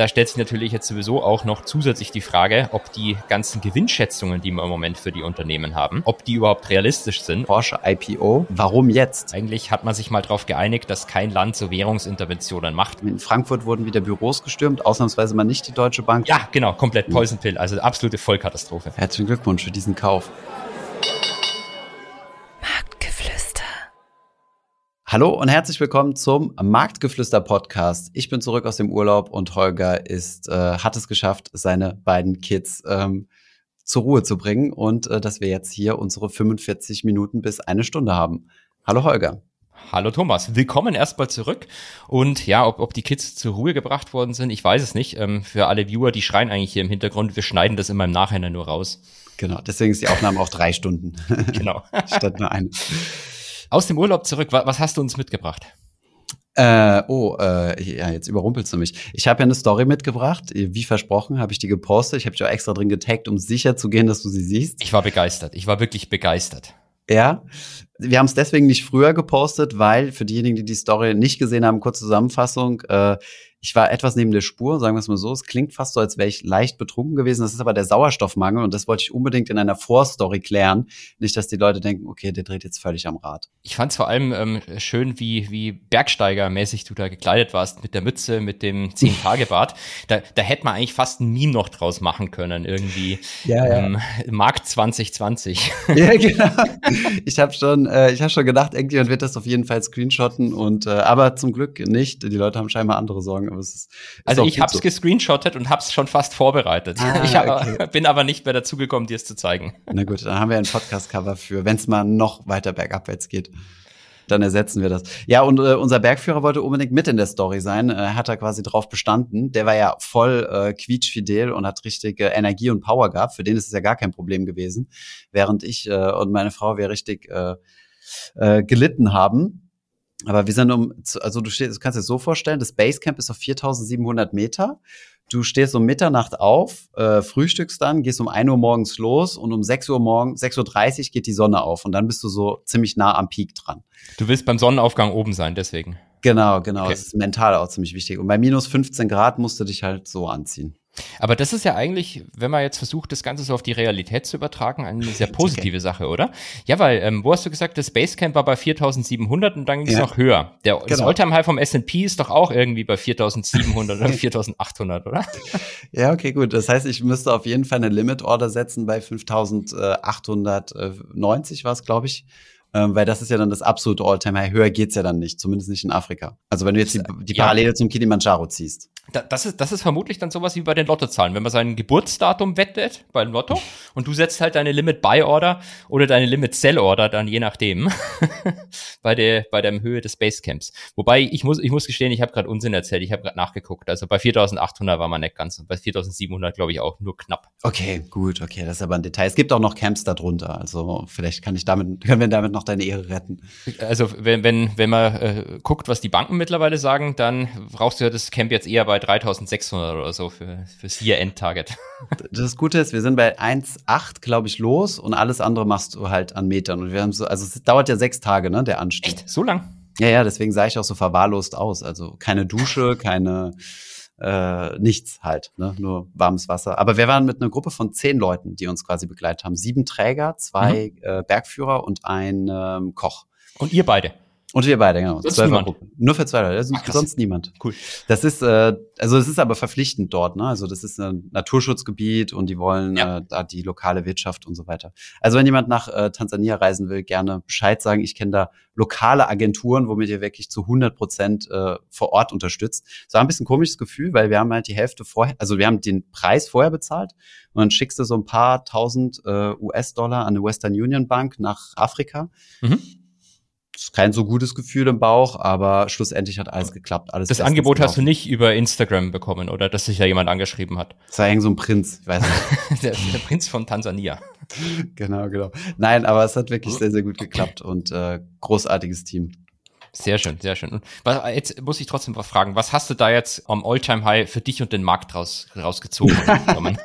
Da stellt sich natürlich jetzt sowieso auch noch zusätzlich die Frage, ob die ganzen Gewinnschätzungen, die wir im Moment für die Unternehmen haben, ob die überhaupt realistisch sind. Porsche IPO, warum jetzt? Eigentlich hat man sich mal darauf geeinigt, dass kein Land so Währungsinterventionen macht. In Frankfurt wurden wieder Büros gestürmt, ausnahmsweise mal nicht die Deutsche Bank. Ja, genau, komplett Poison Pill, also absolute Vollkatastrophe. Herzlichen Glückwunsch für diesen Kauf. Hallo und herzlich willkommen zum Marktgeflüster Podcast. Ich bin zurück aus dem Urlaub und Holger ist, äh, hat es geschafft, seine beiden Kids ähm, zur Ruhe zu bringen und äh, dass wir jetzt hier unsere 45 Minuten bis eine Stunde haben. Hallo Holger. Hallo Thomas, willkommen erstmal zurück. Und ja, ob, ob die Kids zur Ruhe gebracht worden sind, ich weiß es nicht. Ähm, für alle Viewer, die schreien eigentlich hier im Hintergrund. Wir schneiden das immer im Nachhinein nur raus. Genau, deswegen ist die Aufnahme auch drei Stunden. Genau. Statt nur eine. Aus dem Urlaub zurück, was hast du uns mitgebracht? Äh, oh, äh, ja, jetzt überrumpelst du mich. Ich habe ja eine Story mitgebracht. Wie versprochen, habe ich die gepostet. Ich habe dich auch extra drin getaggt, um sicher zu gehen, dass du sie siehst. Ich war begeistert. Ich war wirklich begeistert. Ja, wir haben es deswegen nicht früher gepostet, weil für diejenigen, die die Story nicht gesehen haben, kurze Zusammenfassung. Äh, ich war etwas neben der Spur, sagen wir es mal so. Es klingt fast so, als wäre ich leicht betrunken gewesen. Das ist aber der Sauerstoffmangel und das wollte ich unbedingt in einer Vorstory klären. Nicht, dass die Leute denken, okay, der dreht jetzt völlig am Rad. Ich fand es vor allem ähm, schön, wie, wie Bergsteigermäßig du da gekleidet warst, mit der Mütze, mit dem Zehn-Tage-Bart. Da, da hätte man eigentlich fast ein Meme noch draus machen können, irgendwie. Ja, ja. Ähm, Markt 2020. Ja, genau. Ich habe schon, äh, ich habe schon gedacht, irgendjemand wird das auf jeden Fall screenshotten und äh, aber zum Glück nicht. Die Leute haben scheinbar andere Sorgen aber es ist, ist also ich habe es so. gescreenshottet und habe es schon fast vorbereitet. Ah, ich hab, okay. bin aber nicht mehr dazugekommen, dir es zu zeigen. Na gut, dann haben wir ein Podcast-Cover für, wenn es mal noch weiter bergabwärts geht. Dann ersetzen wir das. Ja, und äh, unser Bergführer wollte unbedingt mit in der Story sein. Äh, hat er quasi drauf bestanden. Der war ja voll äh, quietschfidel und hat richtig äh, Energie und Power gehabt. Für den ist es ja gar kein Problem gewesen. Während ich äh, und meine Frau wir richtig äh, äh, gelitten haben. Aber wir sind um, also du stehst, du kannst dir so vorstellen, das Basecamp ist auf 4700 Meter. Du stehst um Mitternacht auf, äh, frühstückst dann, gehst um 1 Uhr morgens los und um 6 Uhr morgens, 6.30 Uhr geht die Sonne auf und dann bist du so ziemlich nah am Peak dran. Du willst beim Sonnenaufgang oben sein, deswegen. Genau, genau. Okay. Das ist mental auch ziemlich wichtig. Und bei minus 15 Grad musst du dich halt so anziehen. Aber das ist ja eigentlich, wenn man jetzt versucht, das Ganze so auf die Realität zu übertragen, eine sehr positive okay. Sache, oder? Ja, weil, ähm, wo hast du gesagt, das Basecamp war bei 4700 und dann ging es ja. noch höher. Der, genau. Das Alltime High vom S&P ist doch auch irgendwie bei 4700 oder 4800, oder? Ja, okay, gut. Das heißt, ich müsste auf jeden Fall eine Limit Order setzen bei 5890 war es, glaube ich ähm, weil das ist ja dann das absolute All-Time-High. Höher geht's ja dann nicht, zumindest nicht in Afrika. Also wenn du jetzt die, die Parallele ja. zum Kilimanjaro ziehst. das, ist, das ist vermutlich dann sowas wie bei den Lottozahlen. Wenn man sein Geburtsdatum wettet beim Lotto und du setzt halt deine Limit-Buy-Order oder deine Limit-Sell-Order dann je nachdem bei der bei der Höhe des Basecamps. Wobei ich muss ich muss gestehen, ich habe gerade Unsinn erzählt. Ich habe gerade nachgeguckt. Also bei 4.800 war man nicht ganz und bei 4.700 glaube ich auch nur knapp. Okay, gut, okay, das ist aber ein Detail. Es gibt auch noch Camps darunter. Also vielleicht kann ich damit können wir damit noch noch deine Ehre retten. Also wenn, wenn, wenn man äh, guckt, was die Banken mittlerweile sagen, dann brauchst du ja das Camp jetzt eher bei 3600 oder so für, fürs Year-End-Target. Das Gute ist, wir sind bei 1,8, glaube ich, los und alles andere machst du halt an Metern. Und wir haben so, also es dauert ja sechs Tage, ne, der Anstieg. Echt? So lang? Ja, ja, deswegen sah ich auch so verwahrlost aus. Also keine Dusche, keine äh, nichts halt, ne? nur warmes Wasser. Aber wir waren mit einer Gruppe von zehn Leuten, die uns quasi begleitet haben. Sieben Träger, zwei mhm. äh, Bergführer und ein ähm, Koch. Und ihr beide? Und wir beide, genau. Sonst niemand. Nur für zwei Leute. Also Ach, sonst niemand. Cool. Das ist, äh, also es ist aber verpflichtend dort, ne? Also das ist ein Naturschutzgebiet und die wollen ja. äh, da die lokale Wirtschaft und so weiter. Also wenn jemand nach äh, Tansania reisen will, gerne Bescheid sagen. Ich kenne da lokale Agenturen, womit ihr wirklich zu 100 Prozent äh, vor Ort unterstützt. So ein bisschen komisches Gefühl, weil wir haben halt die Hälfte vorher, also wir haben den Preis vorher bezahlt und dann schickst du so ein paar tausend äh, US-Dollar an eine Western Union Bank nach Afrika. Mhm kein so gutes Gefühl im Bauch, aber schlussendlich hat alles geklappt. Alles das Angebot gelaufen. hast du nicht über Instagram bekommen oder dass sich ja jemand angeschrieben hat? Das war irgend so ein Prinz, ich weiß nicht. der, der, Prinz von Tansania. genau, genau. Nein, aber es hat wirklich sehr, sehr gut geklappt und äh, großartiges Team. Sehr schön, sehr schön. Und was, jetzt muss ich trotzdem was fragen. Was hast du da jetzt am Alltime High für dich und den Markt raus, rausgezogen?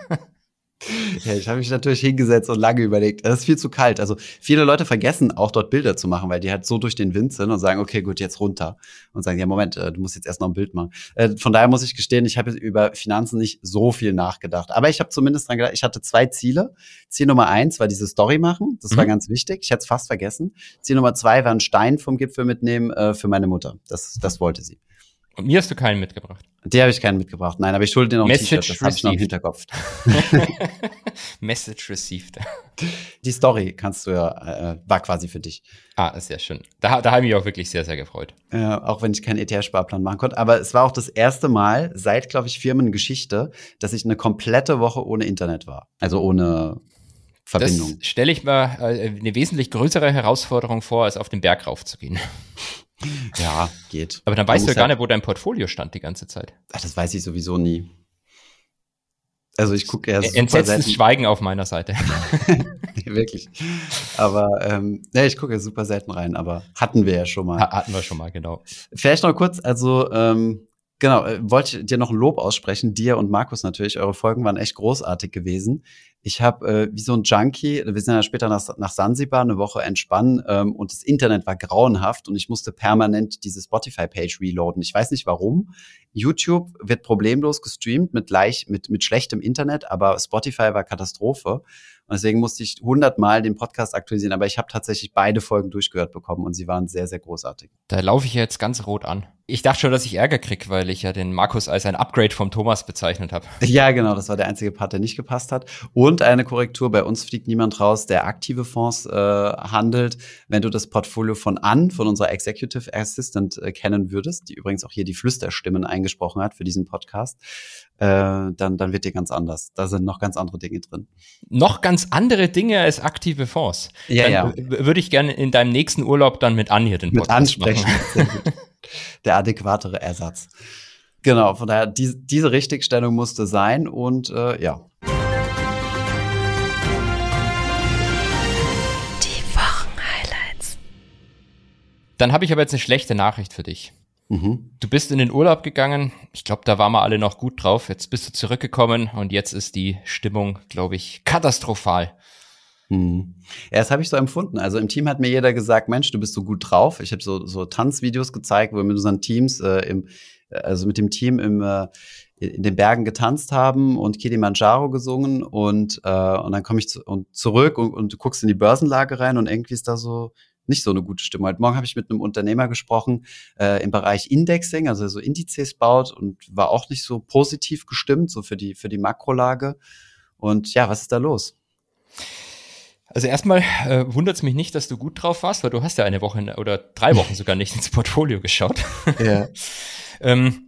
Ja, ich habe mich natürlich hingesetzt und lange überlegt. Das ist viel zu kalt. Also viele Leute vergessen auch dort Bilder zu machen, weil die halt so durch den Wind sind und sagen, okay, gut, jetzt runter. Und sagen, ja, Moment, äh, du musst jetzt erst noch ein Bild machen. Äh, von daher muss ich gestehen, ich habe über Finanzen nicht so viel nachgedacht. Aber ich habe zumindest dran gedacht, ich hatte zwei Ziele. Ziel Nummer eins war diese Story machen. Das mhm. war ganz wichtig. Ich hätte es fast vergessen. Ziel Nummer zwei war ein Stein vom Gipfel mitnehmen äh, für meine Mutter. Das, das wollte sie. Und mir hast du keinen mitgebracht. Der habe ich keinen mitgebracht. Nein, aber ich schulde dir noch ein T-Shirt, das habe ich noch im Hinterkopf. Message received. Die Story kannst du ja, äh, war quasi für dich. Ah, sehr schön. Da, da habe ich mich auch wirklich sehr, sehr gefreut. Äh, auch wenn ich keinen ETF-Sparplan machen konnte. Aber es war auch das erste Mal seit, glaube ich, Firmengeschichte, dass ich eine komplette Woche ohne Internet war. Also ohne Verbindung. Das stelle ich mir äh, eine wesentlich größere Herausforderung vor, als auf den Berg raufzugehen. Ja, geht. Aber dann weißt du ja gar nicht, wo dein Portfolio stand die ganze Zeit. Ach, das weiß ich sowieso nie. Also ich gucke ja super Entsetztes Schweigen auf meiner Seite. Wirklich. Aber ähm, ja, ich gucke ja super selten rein, aber hatten wir ja schon mal. Hatten wir schon mal, genau. Vielleicht noch kurz, also ähm, Genau, äh, wollte dir noch ein Lob aussprechen, dir und Markus natürlich. Eure Folgen waren echt großartig gewesen. Ich habe äh, wie so ein Junkie, wir sind ja später nach, nach Sansibar eine Woche entspannen ähm, und das Internet war grauenhaft und ich musste permanent diese Spotify-Page reloaden. Ich weiß nicht warum. YouTube wird problemlos gestreamt mit, leicht, mit, mit schlechtem Internet, aber Spotify war Katastrophe. Und deswegen musste ich hundertmal den Podcast aktualisieren, aber ich habe tatsächlich beide Folgen durchgehört bekommen und sie waren sehr, sehr großartig. Da laufe ich jetzt ganz rot an. Ich dachte schon, dass ich Ärger krieg, weil ich ja den Markus als ein Upgrade vom Thomas bezeichnet habe. Ja, genau, das war der einzige Part, der nicht gepasst hat. Und eine Korrektur, bei uns fliegt niemand raus, der aktive Fonds äh, handelt. Wenn du das Portfolio von An, von unserer Executive Assistant äh, kennen würdest, die übrigens auch hier die Flüsterstimmen eingesprochen hat für diesen Podcast, äh, dann, dann wird dir ganz anders. Da sind noch ganz andere Dinge drin. Noch ganz andere Dinge als aktive Fonds. Ja, dann ja. Würde ich gerne in deinem nächsten Urlaub dann mit Anja den Podcast mit ansprechen. Der adäquatere Ersatz. Genau, von daher, die, diese Richtigstellung musste sein und äh, ja. Die Wochenhighlights. Dann habe ich aber jetzt eine schlechte Nachricht für dich. Mhm. Du bist in den Urlaub gegangen. Ich glaube, da waren wir alle noch gut drauf. Jetzt bist du zurückgekommen und jetzt ist die Stimmung, glaube ich, katastrophal. Mhm. Ja, das habe ich so empfunden. Also im Team hat mir jeder gesagt, Mensch, du bist so gut drauf. Ich habe so, so Tanzvideos gezeigt, wo wir mit unseren Teams, äh, im, also mit dem Team im, äh, in den Bergen getanzt haben und Kilimanjaro gesungen und, äh, und dann komme ich zu, und zurück und, und du guckst in die Börsenlage rein und irgendwie ist da so nicht so eine gute Stimme. Heute Morgen habe ich mit einem Unternehmer gesprochen äh, im Bereich Indexing, also so Indizes baut und war auch nicht so positiv gestimmt, so für die, für die Makrolage. Und ja, was ist da los? Also erstmal äh, wundert es mich nicht, dass du gut drauf warst, weil du hast ja eine Woche oder drei Wochen sogar nicht ins Portfolio geschaut. Ja. ähm,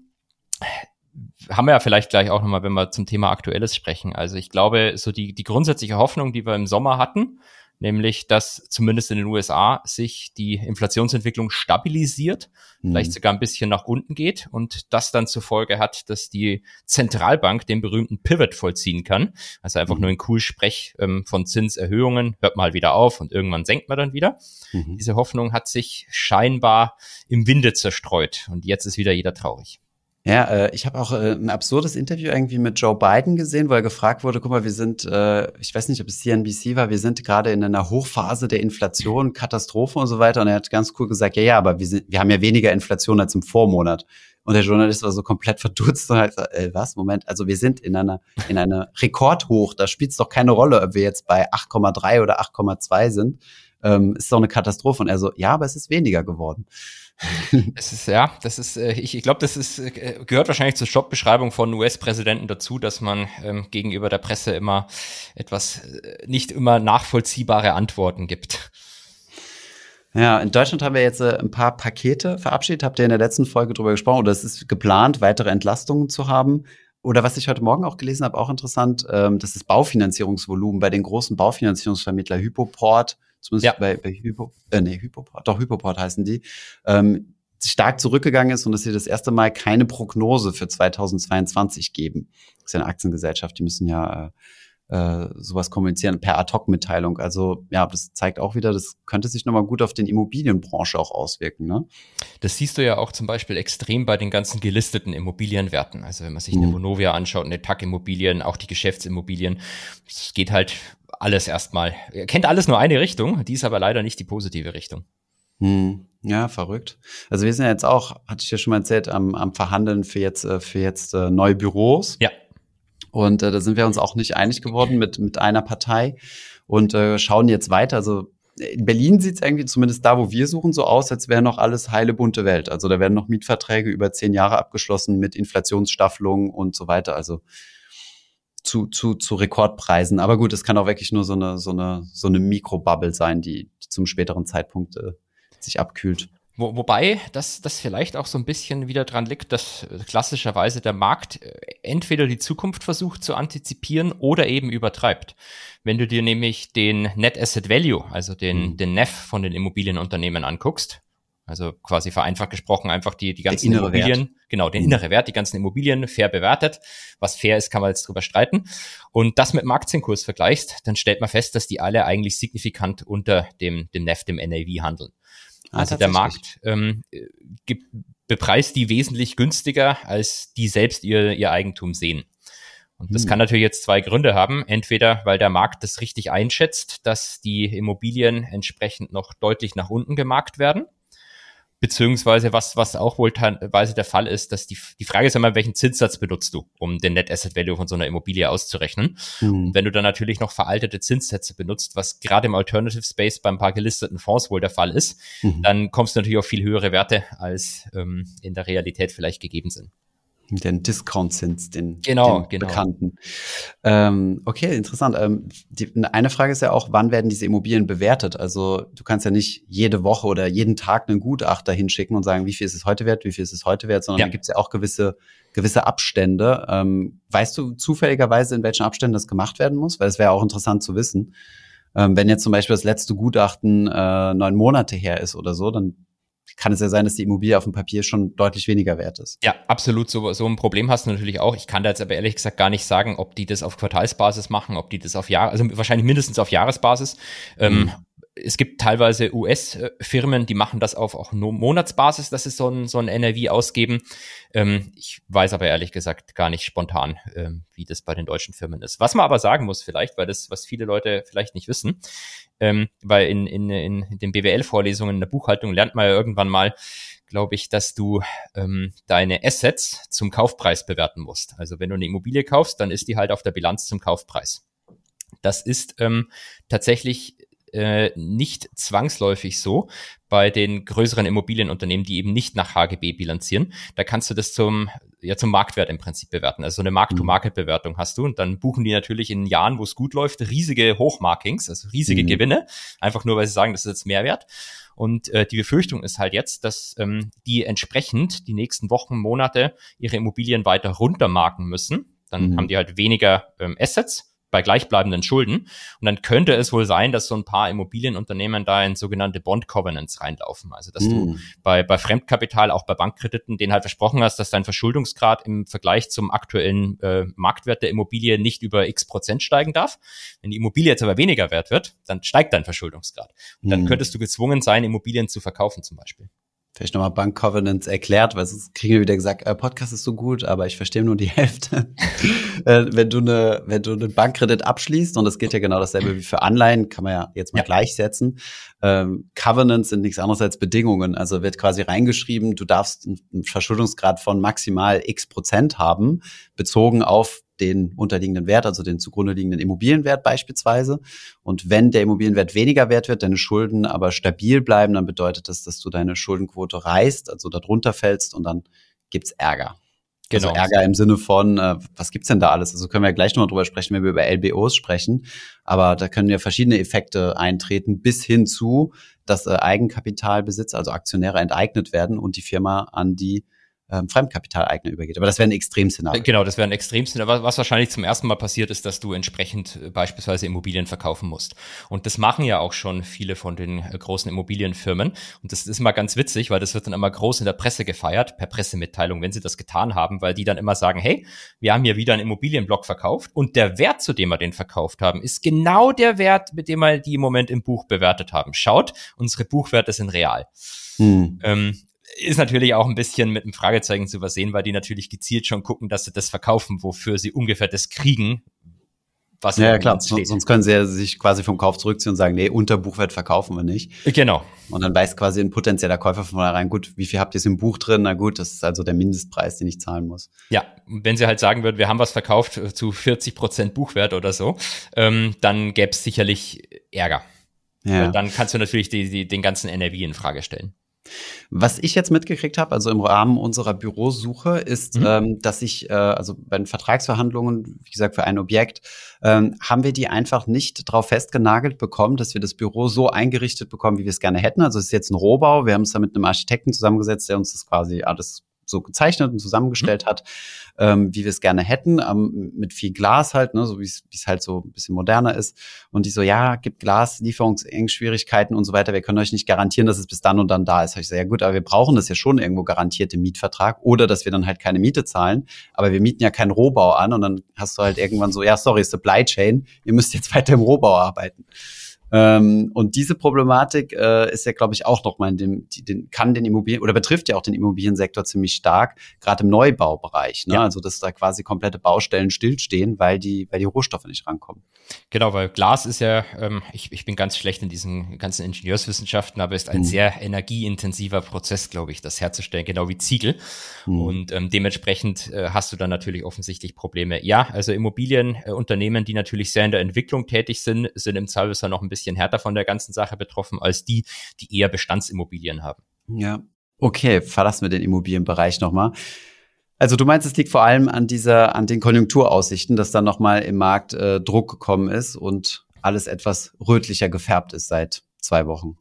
haben wir ja vielleicht gleich auch nochmal, wenn wir zum Thema Aktuelles sprechen. Also ich glaube, so die, die grundsätzliche Hoffnung, die wir im Sommer hatten, nämlich dass zumindest in den USA sich die Inflationsentwicklung stabilisiert, mhm. vielleicht sogar ein bisschen nach unten geht und das dann zur Folge hat, dass die Zentralbank den berühmten Pivot vollziehen kann. Also einfach mhm. nur ein cool Sprech ähm, von Zinserhöhungen, hört mal wieder auf und irgendwann senkt man dann wieder. Mhm. Diese Hoffnung hat sich scheinbar im Winde zerstreut und jetzt ist wieder jeder traurig. Ja, äh, ich habe auch äh, ein absurdes Interview irgendwie mit Joe Biden gesehen, wo er gefragt wurde, guck mal, wir sind, äh, ich weiß nicht, ob es CNBC war, wir sind gerade in einer Hochphase der Inflation, Katastrophe und so weiter. Und er hat ganz cool gesagt, ja, ja, aber wir, sind, wir haben ja weniger Inflation als im Vormonat. Und der Journalist war so komplett verdutzt und hat gesagt, äh, was, Moment, also wir sind in einer, in einer Rekordhoch, da spielt es doch keine Rolle, ob wir jetzt bei 8,3 oder 8,2 sind. Ähm, ist doch eine Katastrophe. Und er so, ja, aber es ist weniger geworden. Es ist ja, das ist, äh, ich, ich glaube, das ist äh, gehört wahrscheinlich zur Jobbeschreibung von US-Präsidenten dazu, dass man ähm, gegenüber der Presse immer etwas äh, nicht immer nachvollziehbare Antworten gibt. Ja, in Deutschland haben wir jetzt äh, ein paar Pakete verabschiedet. Habt ihr in der letzten Folge drüber gesprochen? Oder es ist geplant, weitere Entlastungen zu haben? Oder was ich heute Morgen auch gelesen habe, auch interessant, ähm, das ist Baufinanzierungsvolumen bei den großen Baufinanzierungsvermittler Hypoport zumindest ja. bei, bei Hypo, äh, nee, Hypoport, doch Hypoport heißen die, ähm, stark zurückgegangen ist und dass sie das erste Mal keine Prognose für 2022 geben. Das ist ja eine Aktiengesellschaft, die müssen ja äh, sowas kommunizieren per Ad-Hoc-Mitteilung. Also ja, das zeigt auch wieder, das könnte sich nochmal gut auf den Immobilienbranche auch auswirken. Ne? Das siehst du ja auch zum Beispiel extrem bei den ganzen gelisteten Immobilienwerten. Also wenn man sich mhm. eine Vonovia anschaut, eine TAC-Immobilien, auch die Geschäftsimmobilien, es geht halt alles erstmal. Er kennt alles nur eine Richtung, die ist aber leider nicht die positive Richtung. Hm, ja, verrückt. Also wir sind ja jetzt auch, hatte ich ja schon mal erzählt, am, am Verhandeln für jetzt, äh, für jetzt äh, neue Büros. Ja. Und äh, da sind wir uns auch nicht einig geworden mit, mit einer Partei und äh, schauen jetzt weiter. Also in Berlin sieht es irgendwie, zumindest da, wo wir suchen, so aus, als wäre noch alles heile bunte Welt. Also da werden noch Mietverträge über zehn Jahre abgeschlossen mit Inflationsstaffelung und so weiter. Also zu, zu, zu Rekordpreisen. Aber gut, es kann auch wirklich nur so eine, so eine, so eine Mikrobubble sein, die, die zum späteren Zeitpunkt äh, sich abkühlt. Wo, wobei das, das vielleicht auch so ein bisschen wieder dran liegt, dass klassischerweise der Markt äh, entweder die Zukunft versucht zu antizipieren oder eben übertreibt. Wenn du dir nämlich den Net Asset Value, also den, mhm. den NEF von den Immobilienunternehmen anguckst, also quasi vereinfacht gesprochen einfach die, die ganzen Immobilien, Wert. genau, den mhm. innere Wert, die ganzen Immobilien fair bewertet. Was fair ist, kann man jetzt drüber streiten. Und das mit dem Aktienkurs vergleichst, dann stellt man fest, dass die alle eigentlich signifikant unter dem, dem NEF, dem NAV handeln. Ah, also der Markt ähm, gibt, bepreist die wesentlich günstiger, als die selbst ihr, ihr Eigentum sehen. Und das hm. kann natürlich jetzt zwei Gründe haben. Entweder, weil der Markt das richtig einschätzt, dass die Immobilien entsprechend noch deutlich nach unten gemarkt werden. Beziehungsweise was, was auch wohl teilweise der Fall ist, dass die, die Frage ist immer, welchen Zinssatz benutzt du, um den Net Asset Value von so einer Immobilie auszurechnen. Mhm. wenn du dann natürlich noch veraltete Zinssätze benutzt, was gerade im Alternative Space beim paar gelisteten Fonds wohl der Fall ist, mhm. dann kommst du natürlich auf viel höhere Werte, als ähm, in der Realität vielleicht gegeben sind den Discount-Zins, den, genau, den genau. bekannten. Ähm, okay, interessant. Ähm, die, eine Frage ist ja auch, wann werden diese Immobilien bewertet? Also du kannst ja nicht jede Woche oder jeden Tag einen Gutachter hinschicken und sagen, wie viel ist es heute wert, wie viel ist es heute wert, sondern ja. da gibt es ja auch gewisse, gewisse Abstände. Ähm, weißt du zufälligerweise, in welchen Abständen das gemacht werden muss? Weil es wäre auch interessant zu wissen. Ähm, wenn jetzt zum Beispiel das letzte Gutachten äh, neun Monate her ist oder so, dann kann es ja sein, dass die Immobilie auf dem Papier schon deutlich weniger wert ist. Ja, absolut. So, so ein Problem hast du natürlich auch. Ich kann da jetzt aber ehrlich gesagt gar nicht sagen, ob die das auf Quartalsbasis machen, ob die das auf Jahr, also wahrscheinlich mindestens auf Jahresbasis. Ähm, mhm. Ähm, es gibt teilweise US-Firmen, die machen das auf auch Monatsbasis, dass sie so ein, so ein NRV ausgeben. Ähm, ich weiß aber ehrlich gesagt gar nicht spontan, ähm, wie das bei den deutschen Firmen ist. Was man aber sagen muss vielleicht, weil das, was viele Leute vielleicht nicht wissen, ähm, weil in, in, in den BWL-Vorlesungen in der Buchhaltung lernt man ja irgendwann mal, glaube ich, dass du ähm, deine Assets zum Kaufpreis bewerten musst. Also wenn du eine Immobilie kaufst, dann ist die halt auf der Bilanz zum Kaufpreis. Das ist ähm, tatsächlich äh, nicht zwangsläufig so bei den größeren Immobilienunternehmen, die eben nicht nach HGB bilanzieren. Da kannst du das zum, ja, zum Marktwert im Prinzip bewerten. Also so eine Markt-to-Market-Bewertung hast du und dann buchen die natürlich in Jahren, wo es gut läuft, riesige Hochmarkings, also riesige mhm. Gewinne, einfach nur, weil sie sagen, das ist jetzt Mehrwert. Und äh, die Befürchtung ist halt jetzt, dass ähm, die entsprechend die nächsten Wochen, Monate ihre Immobilien weiter runtermarken müssen. Dann mhm. haben die halt weniger ähm, Assets bei gleichbleibenden Schulden. Und dann könnte es wohl sein, dass so ein paar Immobilienunternehmen da in sogenannte Bond Covenants reinlaufen. Also dass mm. du bei, bei Fremdkapital, auch bei Bankkrediten, denen halt versprochen hast, dass dein Verschuldungsgrad im Vergleich zum aktuellen äh, Marktwert der Immobilie nicht über x Prozent steigen darf. Wenn die Immobilie jetzt aber weniger wert wird, dann steigt dein Verschuldungsgrad. Und dann mm. könntest du gezwungen sein, Immobilien zu verkaufen zum Beispiel vielleicht nochmal Bank Covenants erklärt, weil sonst kriegen wir wieder gesagt, äh, Podcast ist so gut, aber ich verstehe nur die Hälfte. äh, wenn du eine, wenn du einen Bankkredit abschließt, und das geht ja genau dasselbe wie für Anleihen, kann man ja jetzt mal ja. gleichsetzen. Ähm, Covenants sind nichts anderes als Bedingungen. Also wird quasi reingeschrieben, du darfst einen Verschuldungsgrad von maximal x Prozent haben, bezogen auf den unterliegenden Wert, also den zugrunde liegenden Immobilienwert beispielsweise. Und wenn der Immobilienwert weniger wert wird, deine Schulden aber stabil bleiben, dann bedeutet das, dass du deine Schuldenquote reißt, also darunter fällst und dann gibt's Ärger. Also genau. Also Ärger im Sinne von, äh, was gibt's denn da alles? Also können wir ja gleich nochmal drüber sprechen, wenn wir über LBOs sprechen. Aber da können ja verschiedene Effekte eintreten, bis hin zu, dass äh, Eigenkapitalbesitz, also Aktionäre enteignet werden und die Firma an die ähm, Fremdkapitaleigner übergeht. Aber das wäre ein Extremszenario. Genau, das wäre ein Extremszenario. Was wahrscheinlich zum ersten Mal passiert ist, dass du entsprechend äh, beispielsweise Immobilien verkaufen musst. Und das machen ja auch schon viele von den äh, großen Immobilienfirmen. Und das ist immer ganz witzig, weil das wird dann immer groß in der Presse gefeiert, per Pressemitteilung, wenn sie das getan haben, weil die dann immer sagen, hey, wir haben hier wieder einen Immobilienblock verkauft und der Wert, zu dem wir den verkauft haben, ist genau der Wert, mit dem wir die im Moment im Buch bewertet haben. Schaut, unsere Buchwerte sind real. Hm. Ähm, ist natürlich auch ein bisschen mit einem Fragezeichen zu versehen, weil die natürlich gezielt schon gucken, dass sie das verkaufen, wofür sie ungefähr das kriegen, was ja, ja klar, steht. sonst können sie ja sich quasi vom Kauf zurückziehen und sagen, nee, unter Buchwert verkaufen wir nicht. Genau. Und dann weiß quasi ein potenzieller Käufer von vornherein, gut, wie viel habt ihr im Buch drin? Na gut, das ist also der Mindestpreis, den ich zahlen muss. Ja, wenn sie halt sagen würden, wir haben was verkauft zu 40 Prozent Buchwert oder so, ähm, dann gäbe es sicherlich Ärger. Ja. Dann kannst du natürlich die, die, den ganzen NRW in Frage stellen. Was ich jetzt mitgekriegt habe, also im Rahmen unserer Bürosuche, ist, mhm. ähm, dass ich, äh, also bei den Vertragsverhandlungen, wie gesagt, für ein Objekt, ähm, haben wir die einfach nicht drauf festgenagelt bekommen, dass wir das Büro so eingerichtet bekommen, wie wir es gerne hätten. Also es ist jetzt ein Rohbau. Wir haben es da mit einem Architekten zusammengesetzt, der uns das quasi alles so gezeichnet und zusammengestellt mhm. hat, ähm, wie wir es gerne hätten, ähm, mit viel Glas halt, ne, so wie es halt so ein bisschen moderner ist. Und die so, ja, gibt Glas, Lieferungsschwierigkeiten und so weiter. Wir können euch nicht garantieren, dass es bis dann und dann da ist. Hab ich so, ja gut, aber wir brauchen das ja schon irgendwo garantiert im Mietvertrag oder dass wir dann halt keine Miete zahlen. Aber wir mieten ja keinen Rohbau an und dann hast du halt irgendwann so, ja, sorry, Supply Chain, ihr müsst jetzt weiter im Rohbau arbeiten. Ähm, und diese Problematik äh, ist ja, glaube ich, auch nochmal in dem, die, den, kann den Immobilien oder betrifft ja auch den Immobiliensektor ziemlich stark, gerade im Neubaubereich. Ne? Ja. Also dass da quasi komplette Baustellen stillstehen, weil die, weil die Rohstoffe nicht rankommen. Genau, weil Glas ist ja, ähm, ich, ich bin ganz schlecht in diesen ganzen Ingenieurswissenschaften, aber ist ein mhm. sehr energieintensiver Prozess, glaube ich, das herzustellen, genau wie Ziegel. Mhm. Und ähm, dementsprechend äh, hast du dann natürlich offensichtlich Probleme. Ja, also Immobilienunternehmen, äh, die natürlich sehr in der Entwicklung tätig sind, sind im Zweifelsfall noch ein bisschen bisschen härter von der ganzen Sache betroffen als die, die eher Bestandsimmobilien haben. Ja. Okay, verlassen wir den Immobilienbereich nochmal. Also du meinst, es liegt vor allem an dieser, an den Konjunkturaussichten, dass dann nochmal im Markt äh, Druck gekommen ist und alles etwas rötlicher gefärbt ist seit zwei Wochen.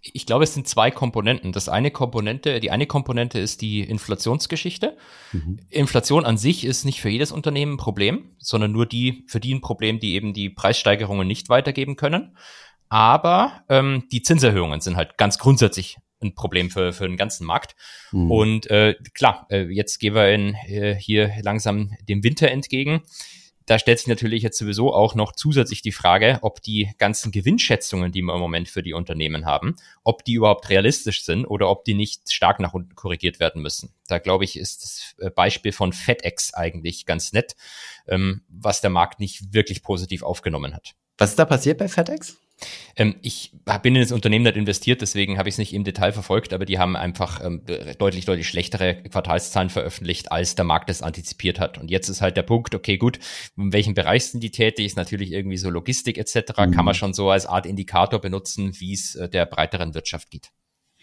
Ich glaube, es sind zwei Komponenten. Das eine Komponente, die eine Komponente ist die Inflationsgeschichte. Mhm. Inflation an sich ist nicht für jedes Unternehmen ein Problem, sondern nur die, für die ein Problem, die eben die Preissteigerungen nicht weitergeben können. Aber ähm, die Zinserhöhungen sind halt ganz grundsätzlich ein Problem für, für den ganzen Markt. Mhm. Und äh, klar, äh, jetzt gehen wir in, äh, hier langsam dem Winter entgegen da stellt sich natürlich jetzt sowieso auch noch zusätzlich die Frage, ob die ganzen Gewinnschätzungen, die wir im Moment für die Unternehmen haben, ob die überhaupt realistisch sind oder ob die nicht stark nach unten korrigiert werden müssen. Da glaube ich, ist das äh, Beispiel von FedEx eigentlich ganz nett, ähm, was der Markt nicht wirklich positiv aufgenommen hat. Was ist da passiert bei FedEx? Ähm, ich bin in das Unternehmen nicht investiert, deswegen habe ich es nicht im Detail verfolgt, aber die haben einfach ähm, deutlich, deutlich schlechtere Quartalszahlen veröffentlicht, als der Markt es antizipiert hat. Und jetzt ist halt der Punkt, okay, gut, in welchem Bereich sind die tätig? Ist natürlich irgendwie so Logistik etc. Mhm. Kann man schon so als Art Indikator benutzen, wie es äh, der breiteren Wirtschaft geht.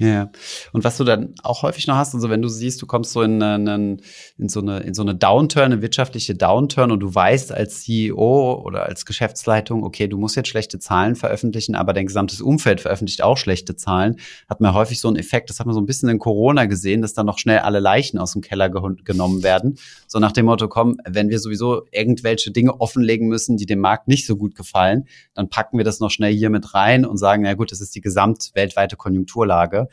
Ja. Und was du dann auch häufig noch hast, also wenn du siehst, du kommst so in, einen, in, so eine, in so eine Downturn, eine wirtschaftliche Downturn und du weißt als CEO oder als Geschäftsleitung, okay, du musst jetzt schlechte Zahlen veröffentlichen, aber dein gesamtes Umfeld veröffentlicht auch schlechte Zahlen, hat man häufig so einen Effekt, das hat man so ein bisschen in Corona gesehen, dass dann noch schnell alle Leichen aus dem Keller ge genommen werden. So nach dem Motto, komm, wenn wir sowieso irgendwelche Dinge offenlegen müssen, die dem Markt nicht so gut gefallen, dann packen wir das noch schnell hier mit rein und sagen, na gut, das ist die gesamtweltweite Konjunkturlage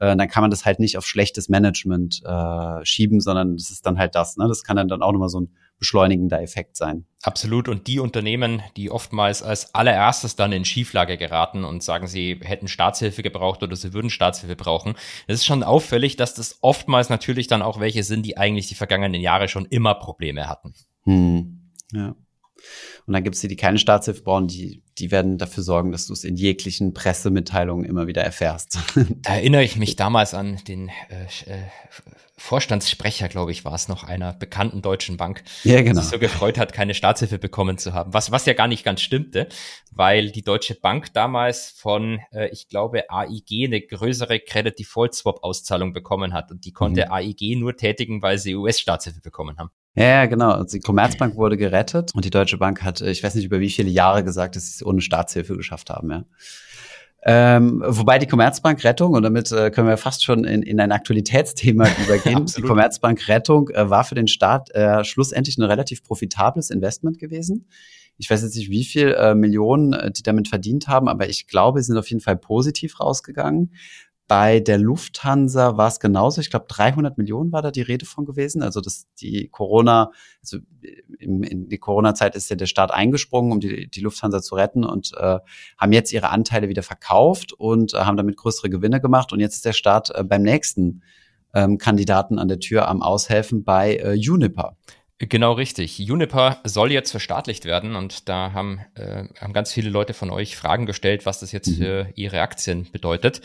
äh, dann kann man das halt nicht auf schlechtes Management äh, schieben, sondern das ist dann halt das. Ne? Das kann dann, dann auch nochmal so ein beschleunigender Effekt sein. Absolut. Und die Unternehmen, die oftmals als allererstes dann in Schieflage geraten und sagen, sie hätten Staatshilfe gebraucht oder sie würden Staatshilfe brauchen, das ist schon auffällig, dass das oftmals natürlich dann auch welche sind, die eigentlich die vergangenen Jahre schon immer Probleme hatten. Hm. Ja. Und dann gibt es die, die keine Staatshilfe brauchen, die, die werden dafür sorgen, dass du es in jeglichen Pressemitteilungen immer wieder erfährst. Da erinnere ich mich damals an den äh, äh, Vorstandssprecher, glaube ich, war es noch einer bekannten deutschen Bank, ja, genau. der sich so gefreut hat, keine Staatshilfe bekommen zu haben. Was, was ja gar nicht ganz stimmte, weil die Deutsche Bank damals von, äh, ich glaube, AIG eine größere Credit Default Swap Auszahlung bekommen hat und die konnte mhm. AIG nur tätigen, weil sie US-Staatshilfe bekommen haben. Ja, genau. Also die Commerzbank wurde gerettet und die Deutsche Bank hat, ich weiß nicht über wie viele Jahre gesagt, dass sie es ohne Staatshilfe geschafft haben, ja. Ähm, wobei die Commerzbank-Rettung, und damit äh, können wir fast schon in, in ein Aktualitätsthema übergehen, die Commerzbank-Rettung äh, war für den Staat äh, schlussendlich ein relativ profitables Investment gewesen. Ich weiß jetzt nicht, wie viel äh, Millionen äh, die damit verdient haben, aber ich glaube, sie sind auf jeden Fall positiv rausgegangen. Bei der Lufthansa war es genauso. Ich glaube, 300 Millionen war da die Rede von gewesen. Also dass die Corona, also in, in die Corona-Zeit ist ja der Staat eingesprungen, um die, die Lufthansa zu retten und äh, haben jetzt ihre Anteile wieder verkauft und äh, haben damit größere Gewinne gemacht. Und jetzt ist der Staat äh, beim nächsten ähm, Kandidaten an der Tür am Aushelfen bei äh, Juniper. Genau richtig. Juniper soll jetzt verstaatlicht werden und da haben, äh, haben ganz viele Leute von euch Fragen gestellt, was das jetzt mhm. für ihre Aktien bedeutet.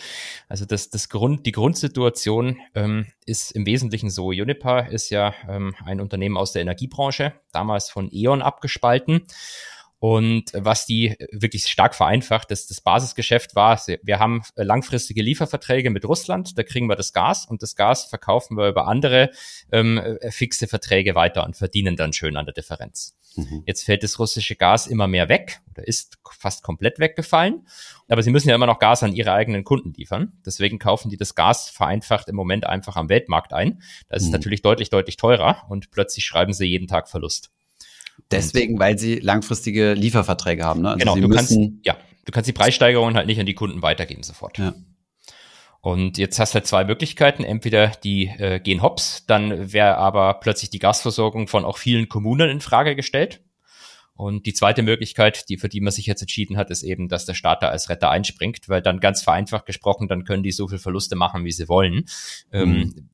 Also das, das Grund, die Grundsituation ähm, ist im Wesentlichen so. Juniper ist ja ähm, ein Unternehmen aus der Energiebranche, damals von E.ON abgespalten und was die wirklich stark vereinfacht, das, das Basisgeschäft war, wir haben langfristige Lieferverträge mit Russland, da kriegen wir das Gas und das Gas verkaufen wir über andere ähm, äh, fixe Verträge weiter und verdienen dann schön an der Differenz. Mhm. Jetzt fällt das russische Gas immer mehr weg oder ist fast komplett weggefallen, aber sie müssen ja immer noch Gas an ihre eigenen Kunden liefern. Deswegen kaufen die das Gas vereinfacht im Moment einfach am Weltmarkt ein. Das ist mhm. natürlich deutlich, deutlich teurer und plötzlich schreiben sie jeden Tag Verlust. Deswegen, weil sie langfristige Lieferverträge haben. Ne? Also genau, du kannst, ja, du kannst die Preissteigerungen halt nicht an die Kunden weitergeben sofort. Ja. Und jetzt hast du halt zwei Möglichkeiten. Entweder die äh, gehen hops, dann wäre aber plötzlich die Gasversorgung von auch vielen Kommunen in Frage gestellt. Und die zweite Möglichkeit, die, für die man sich jetzt entschieden hat, ist eben, dass der Staat da als Retter einspringt, weil dann ganz vereinfacht gesprochen, dann können die so viel Verluste machen, wie sie wollen. Ähm, mhm. Ähm,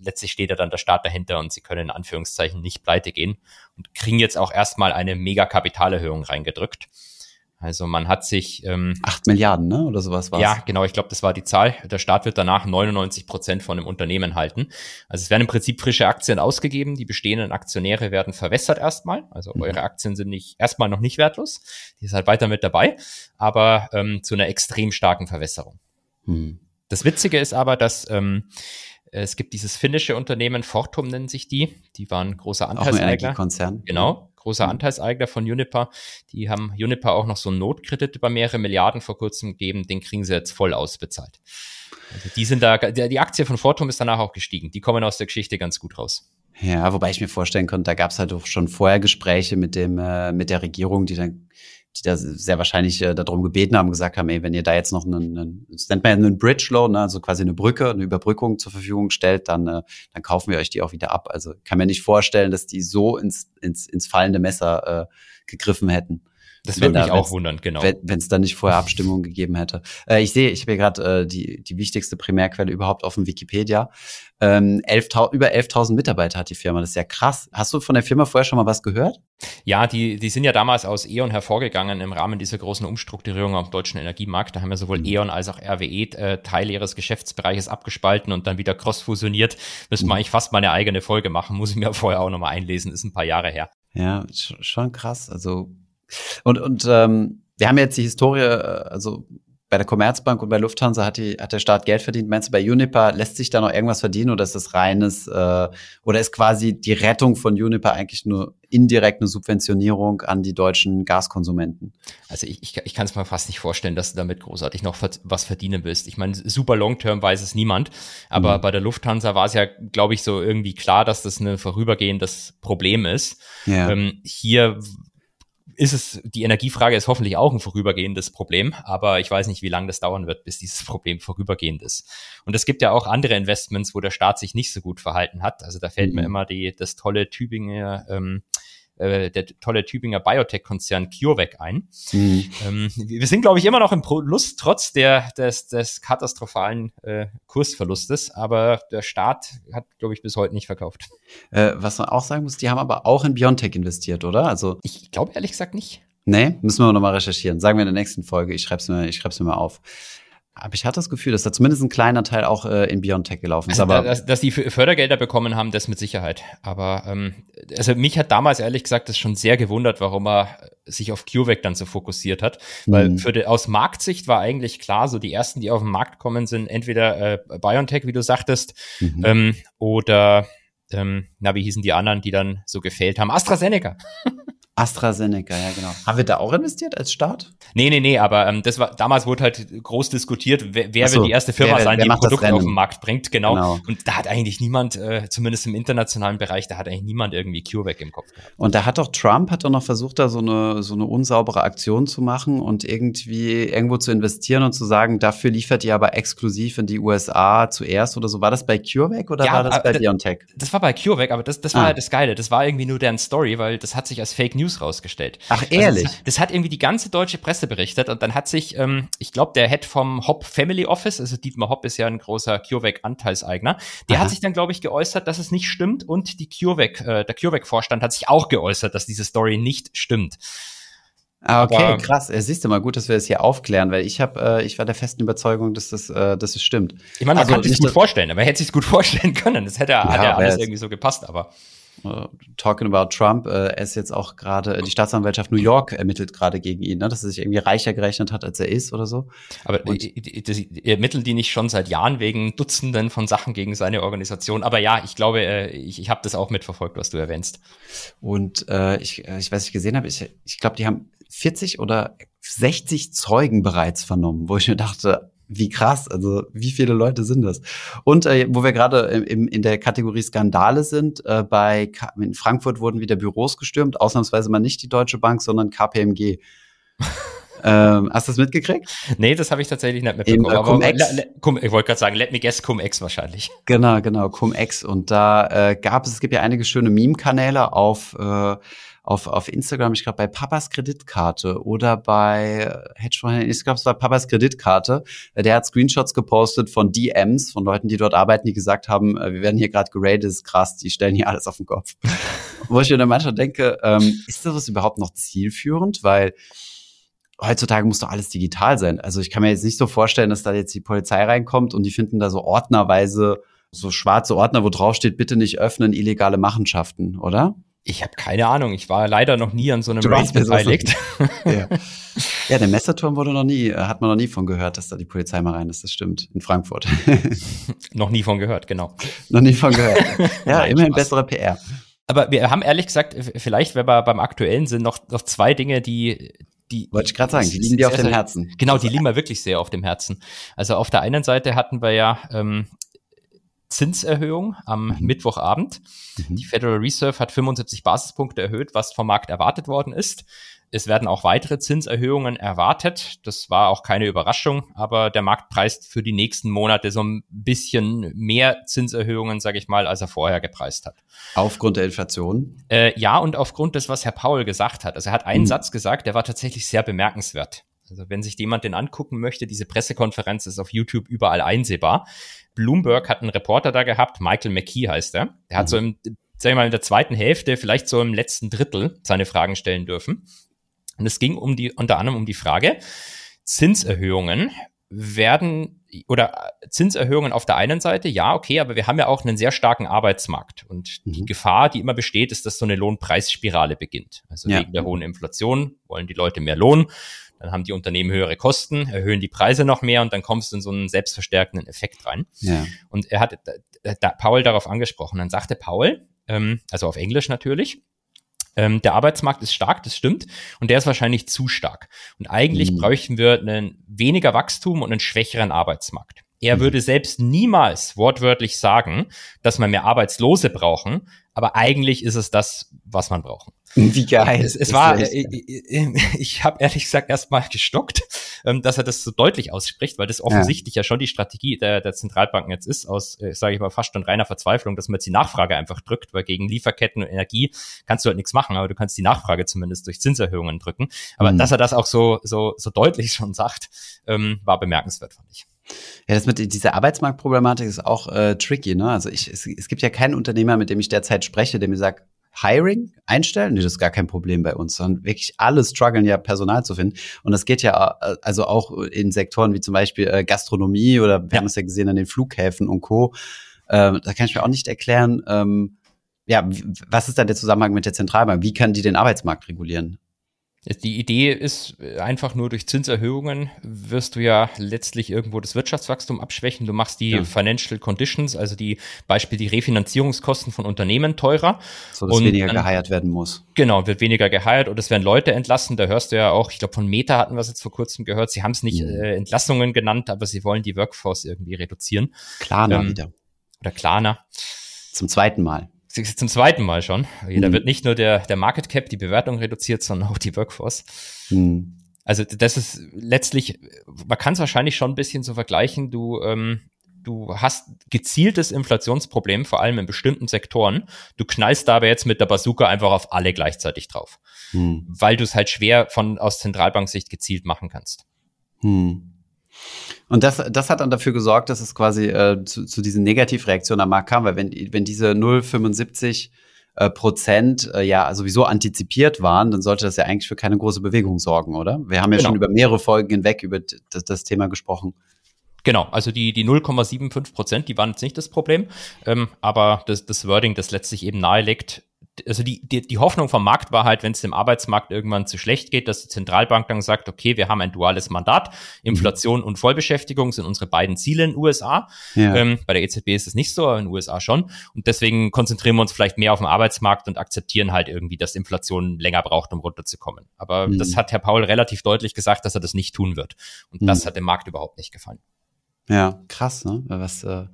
letztlich steht ja dann der Staat dahinter und sie können in Anführungszeichen nicht pleite gehen und kriegen jetzt auch erstmal eine mega Kapitalerhöhung reingedrückt. Also man hat sich ähm, acht Milliarden, ne? Oder sowas war Ja, genau. Ich glaube, das war die Zahl. Der Staat wird danach 99 Prozent von dem Unternehmen halten. Also es werden im Prinzip frische Aktien ausgegeben. Die bestehenden Aktionäre werden verwässert erstmal. Also mhm. eure Aktien sind nicht erstmal noch nicht wertlos. Die ist halt weiter mit dabei, aber ähm, zu einer extrem starken Verwässerung. Mhm. Das Witzige ist aber, dass ähm, es gibt dieses finnische Unternehmen, Fortum nennen sich die. Die waren großer Anteilseigner. Konzern. Genau, großer. Anteilseigner von Juniper. Die haben Juniper auch noch so einen Notkredit über mehrere Milliarden vor kurzem gegeben. Den kriegen sie jetzt voll ausbezahlt. Also die sind da, die Aktie von Fortum ist danach auch gestiegen. Die kommen aus der Geschichte ganz gut raus. Ja, wobei ich mir vorstellen konnte, da gab es halt auch schon vorher Gespräche mit dem, äh, mit der Regierung, die dann die da sehr wahrscheinlich äh, darum gebeten haben, gesagt haben, ey, wenn ihr da jetzt noch einen, einen nennt man ja einen Bridge Loan, ne, also quasi eine Brücke, eine Überbrückung zur Verfügung stellt, dann, äh, dann kaufen wir euch die auch wieder ab. Also kann mir nicht vorstellen, dass die so ins, ins, ins fallende Messer äh, gegriffen hätten. Das würde mich auch wundern, genau. Wenn es da nicht vorher Abstimmung gegeben hätte. Äh, ich sehe, ich habe hier gerade äh, die, die wichtigste Primärquelle überhaupt auf dem Wikipedia. Ähm, 11, über 11.000 Mitarbeiter hat die Firma. Das ist ja krass. Hast du von der Firma vorher schon mal was gehört? Ja, die, die sind ja damals aus E.ON hervorgegangen im Rahmen dieser großen Umstrukturierung am deutschen Energiemarkt. Da haben ja sowohl mhm. E.ON als auch RWE äh, Teile ihres Geschäftsbereiches abgespalten und dann wieder cross-fusioniert. Müssen wir mhm. eigentlich fast mal eine eigene Folge machen. Muss ich mir vorher auch nochmal einlesen. Ist ein paar Jahre her. Ja, schon krass. Also und, und ähm, wir haben jetzt die Historie, äh, also bei der Commerzbank und bei Lufthansa hat, die, hat der Staat Geld verdient. Meinst du, bei Uniper lässt sich da noch irgendwas verdienen oder ist das reines, äh, oder ist quasi die Rettung von Uniper eigentlich nur indirekt eine Subventionierung an die deutschen Gaskonsumenten? Also ich, ich, ich kann es mir fast nicht vorstellen, dass du damit großartig noch was verdienen willst. Ich meine, super long-term weiß es niemand, aber mhm. bei der Lufthansa war es ja, glaube ich, so irgendwie klar, dass das ein vorübergehendes Problem ist. Ja. Ähm, hier ist es, die Energiefrage ist hoffentlich auch ein vorübergehendes Problem, aber ich weiß nicht, wie lange das dauern wird, bis dieses Problem vorübergehend ist. Und es gibt ja auch andere Investments, wo der Staat sich nicht so gut verhalten hat. Also da fällt mhm. mir immer die, das tolle Tübinger ähm, äh, der tolle Tübinger Biotech-Konzern CureVac ein. Mhm. Ähm, wir sind, glaube ich, immer noch im Plus, trotz der, des, des katastrophalen äh, Kursverlustes, aber der Staat hat, glaube ich, bis heute nicht verkauft. Äh, was man auch sagen muss, die haben aber auch in Biontech investiert, oder? Also ich glaube ehrlich gesagt nicht. Nee, müssen wir nochmal recherchieren. Sagen wir in der nächsten Folge. Ich schreibe es mir, ich schreib's mir mal auf. Aber ich hatte das Gefühl, dass da zumindest ein kleiner Teil auch äh, in Biontech gelaufen ist. Also, aber dass, dass die Fördergelder bekommen haben, das mit Sicherheit. Aber ähm, also mich hat damals ehrlich gesagt das schon sehr gewundert, warum er sich auf CureVac dann so fokussiert hat. Weil mhm. für die, aus Marktsicht war eigentlich klar, so die ersten, die auf den Markt kommen, sind entweder äh, Biontech, wie du sagtest, mhm. ähm, oder ähm, na, wie hießen die anderen, die dann so gefehlt haben? AstraZeneca. AstraZeneca, ja genau. Haben wir da auch investiert als Staat? Nee, nee, nee, aber ähm, das war damals wurde halt groß diskutiert, wer, wer so, wird die erste Firma wer, sein, wer die ein Produkt auf den Markt bringt, genau. genau. Und da hat eigentlich niemand, äh, zumindest im internationalen Bereich, da hat eigentlich niemand irgendwie CureVac im Kopf gehabt. Und da hat doch Trump hat doch noch versucht, da so eine so eine unsaubere Aktion zu machen und irgendwie irgendwo zu investieren und zu sagen, dafür liefert ihr aber exklusiv in die USA zuerst oder so. War das bei CureVac oder ja, war das bei BioNTech? Das war bei CureVac, aber das, das war ah. halt das Geile. Das war irgendwie nur deren Story, weil das hat sich als Fake News rausgestellt. Ach, also ehrlich? Also das, das, hat irgendwie die ganze deutsche Presse berichtet und dann hat sich, ähm, ich glaube, der Head vom Hop Family Office, also Dietmar Hopp ist ja ein großer CureVac-Anteilseigner, der Aha. hat sich dann, glaube ich, geäußert, dass es nicht stimmt und die CureVac, äh, der CureVac-Vorstand hat sich auch geäußert, dass diese Story nicht stimmt. Ah, okay, Aber, krass. Ja, siehst du mal, gut, dass wir das hier aufklären, weil ich habe, äh, ich war der festen Überzeugung, dass das, äh, dass es stimmt. Ich meine, man also, kann sich gut vorstellen, aber er hätte sich gut vorstellen können. Das hätte ja, hat ja alles irgendwie so gepasst, aber. Uh, talking about Trump, äh, er ist jetzt auch gerade, die Staatsanwaltschaft New York ermittelt gerade gegen ihn, ne, dass er sich irgendwie reicher gerechnet hat, als er ist oder so. Aber und, die, ermitteln die nicht schon seit Jahren wegen Dutzenden von Sachen gegen seine Organisation? Aber ja, ich glaube, äh, ich, ich habe das auch mitverfolgt, was du erwähnst. Und äh, ich, äh, ich weiß, ich gesehen habe, ich, ich glaube, die haben 40 oder 60 Zeugen bereits vernommen, wo ich mir dachte, wie krass, also wie viele Leute sind das? Und äh, wo wir gerade im, in der Kategorie Skandale sind, äh, bei in Frankfurt wurden wieder Büros gestürmt, ausnahmsweise mal nicht die Deutsche Bank, sondern KPMG. ähm, hast du das mitgekriegt? Nee, das habe ich tatsächlich nicht mitbekommen. In, äh, Cum-Ex. Cum, ich wollte gerade sagen, let me guess, Cum-Ex wahrscheinlich. Genau, genau, Cum-Ex. Und da äh, gab es, es gibt ja einige schöne Meme-Kanäle auf äh, auf, auf Instagram, ich glaube bei Papas Kreditkarte oder bei Hedgefonds, ich glaube es war Papas Kreditkarte, der hat Screenshots gepostet von DMs, von Leuten, die dort arbeiten, die gesagt haben, äh, wir werden hier gerade geradet, ist krass, die stellen hier alles auf den Kopf. Wo ich mir dann manchmal denke, ähm, ist das überhaupt noch zielführend? Weil heutzutage muss doch alles digital sein. Also ich kann mir jetzt nicht so vorstellen, dass da jetzt die Polizei reinkommt und die finden da so ordnerweise so schwarze Ordner, wo drauf steht, bitte nicht öffnen, illegale Machenschaften, oder? Ich habe keine Ahnung. Ich war leider noch nie an so einem du Race beteiligt. ja. ja, der Messerturm wurde noch nie, äh, hat man noch nie von gehört, dass da die Polizei mal rein ist. Das stimmt. In Frankfurt. noch nie von gehört, genau. noch nie von gehört. Ja, Nein, immerhin Spaß. bessere PR. Aber wir haben ehrlich gesagt, vielleicht, wenn wir beim aktuellen sind, noch, noch zwei Dinge, die, die. Wollte ich gerade sagen, die liegen dir auf dem Herzen. Genau, die liegen mir wirklich sehr auf dem Herzen. Also auf der einen Seite hatten wir ja ähm, Zinserhöhung am mhm. Mittwochabend. Mhm. Die Federal Reserve hat 75 Basispunkte erhöht, was vom Markt erwartet worden ist. Es werden auch weitere Zinserhöhungen erwartet. Das war auch keine Überraschung, aber der Markt preist für die nächsten Monate so ein bisschen mehr Zinserhöhungen, sage ich mal, als er vorher gepreist hat. Aufgrund der Inflation? Äh, ja, und aufgrund des, was Herr Paul gesagt hat. Also er hat einen mhm. Satz gesagt, der war tatsächlich sehr bemerkenswert. Also wenn sich jemand den angucken möchte, diese Pressekonferenz ist auf YouTube überall einsehbar. Bloomberg hat einen Reporter da gehabt, Michael McKee heißt er. Der hat mhm. so im, sag ich mal, in der zweiten Hälfte, vielleicht so im letzten Drittel seine Fragen stellen dürfen. Und es ging um die, unter anderem um die Frage, Zinserhöhungen werden oder Zinserhöhungen auf der einen Seite, ja, okay, aber wir haben ja auch einen sehr starken Arbeitsmarkt. Und mhm. die Gefahr, die immer besteht, ist, dass so eine Lohnpreisspirale beginnt. Also ja. wegen der hohen Inflation wollen die Leute mehr Lohn dann haben die Unternehmen höhere Kosten, erhöhen die Preise noch mehr und dann kommst du in so einen selbstverstärkenden Effekt rein. Ja. Und er hat da, da Paul darauf angesprochen. Dann sagte Paul, ähm, also auf Englisch natürlich, ähm, der Arbeitsmarkt ist stark, das stimmt, und der ist wahrscheinlich zu stark. Und eigentlich mhm. bräuchten wir einen weniger Wachstum und einen schwächeren Arbeitsmarkt. Er mhm. würde selbst niemals wortwörtlich sagen, dass wir mehr Arbeitslose brauchen, aber eigentlich ist es das, was man braucht. Wie geil. Es, es war, ich, ich, ich habe ehrlich gesagt erstmal gestockt, ähm, dass er das so deutlich ausspricht, weil das offensichtlich ja, ja schon die Strategie der, der Zentralbanken jetzt ist, aus, äh, sage ich mal, fast schon reiner Verzweiflung, dass man jetzt die Nachfrage einfach drückt, weil gegen Lieferketten und Energie kannst du halt nichts machen, aber du kannst die Nachfrage zumindest durch Zinserhöhungen drücken. Aber mhm. dass er das auch so, so, so deutlich schon sagt, ähm, war bemerkenswert, fand ich. Ja, das mit dieser Arbeitsmarktproblematik ist auch äh, tricky, ne? Also ich, es, es gibt ja keinen Unternehmer, mit dem ich derzeit spreche, der mir sagt, Hiring einstellen? Nee, das ist gar kein Problem bei uns, sondern wirklich alle strugglen ja Personal zu finden. Und das geht ja äh, also auch in Sektoren wie zum Beispiel äh, Gastronomie oder wir ja. haben es ja gesehen an den Flughäfen und Co. Ähm, da kann ich mir auch nicht erklären, ähm, ja, was ist da der Zusammenhang mit der Zentralbank? Wie kann die den Arbeitsmarkt regulieren? Die Idee ist einfach nur durch Zinserhöhungen wirst du ja letztlich irgendwo das Wirtschaftswachstum abschwächen. Du machst die ja. Financial Conditions, also die Beispiel die Refinanzierungskosten von Unternehmen teurer. So dass und weniger dann, geheiert werden muss. Genau, wird weniger geheiert oder es werden Leute entlassen. Da hörst du ja auch, ich glaube von Meta hatten wir es jetzt vor kurzem gehört. Sie haben es nicht mhm. äh, Entlassungen genannt, aber sie wollen die Workforce irgendwie reduzieren. Klarna ähm, wieder. Oder Klarna. Zum zweiten Mal zum zweiten Mal schon. Da mhm. wird nicht nur der, der Market Cap, die Bewertung reduziert, sondern auch die Workforce. Mhm. Also das ist letztlich, man kann es wahrscheinlich schon ein bisschen so vergleichen, du, ähm, du hast gezieltes Inflationsproblem, vor allem in bestimmten Sektoren. Du knallst da aber jetzt mit der Bazooka einfach auf alle gleichzeitig drauf, mhm. weil du es halt schwer von aus Zentralbanksicht gezielt machen kannst. Mhm. Und das, das hat dann dafür gesorgt, dass es quasi äh, zu, zu diesen Negativreaktionen am Markt kam, weil wenn, wenn diese 0,75 äh, Prozent äh, ja sowieso antizipiert waren, dann sollte das ja eigentlich für keine große Bewegung sorgen, oder? Wir haben ja genau. schon über mehrere Folgen hinweg über das, das Thema gesprochen. Genau, also die, die 0,75 Prozent, die waren jetzt nicht das Problem, ähm, aber das, das Wording, das letztlich eben nahelegt, also die, die, die Hoffnung vom Markt war halt, wenn es dem Arbeitsmarkt irgendwann zu schlecht geht, dass die Zentralbank dann sagt, okay, wir haben ein duales Mandat, Inflation mhm. und Vollbeschäftigung sind unsere beiden Ziele in den USA. Ja. Ähm, bei der EZB ist es nicht so, aber in den USA schon. Und deswegen konzentrieren wir uns vielleicht mehr auf den Arbeitsmarkt und akzeptieren halt irgendwie, dass Inflation länger braucht, um runterzukommen. Aber mhm. das hat Herr Paul relativ deutlich gesagt, dass er das nicht tun wird. Und mhm. das hat dem Markt überhaupt nicht gefallen. Ja, krass, ne? Was, äh,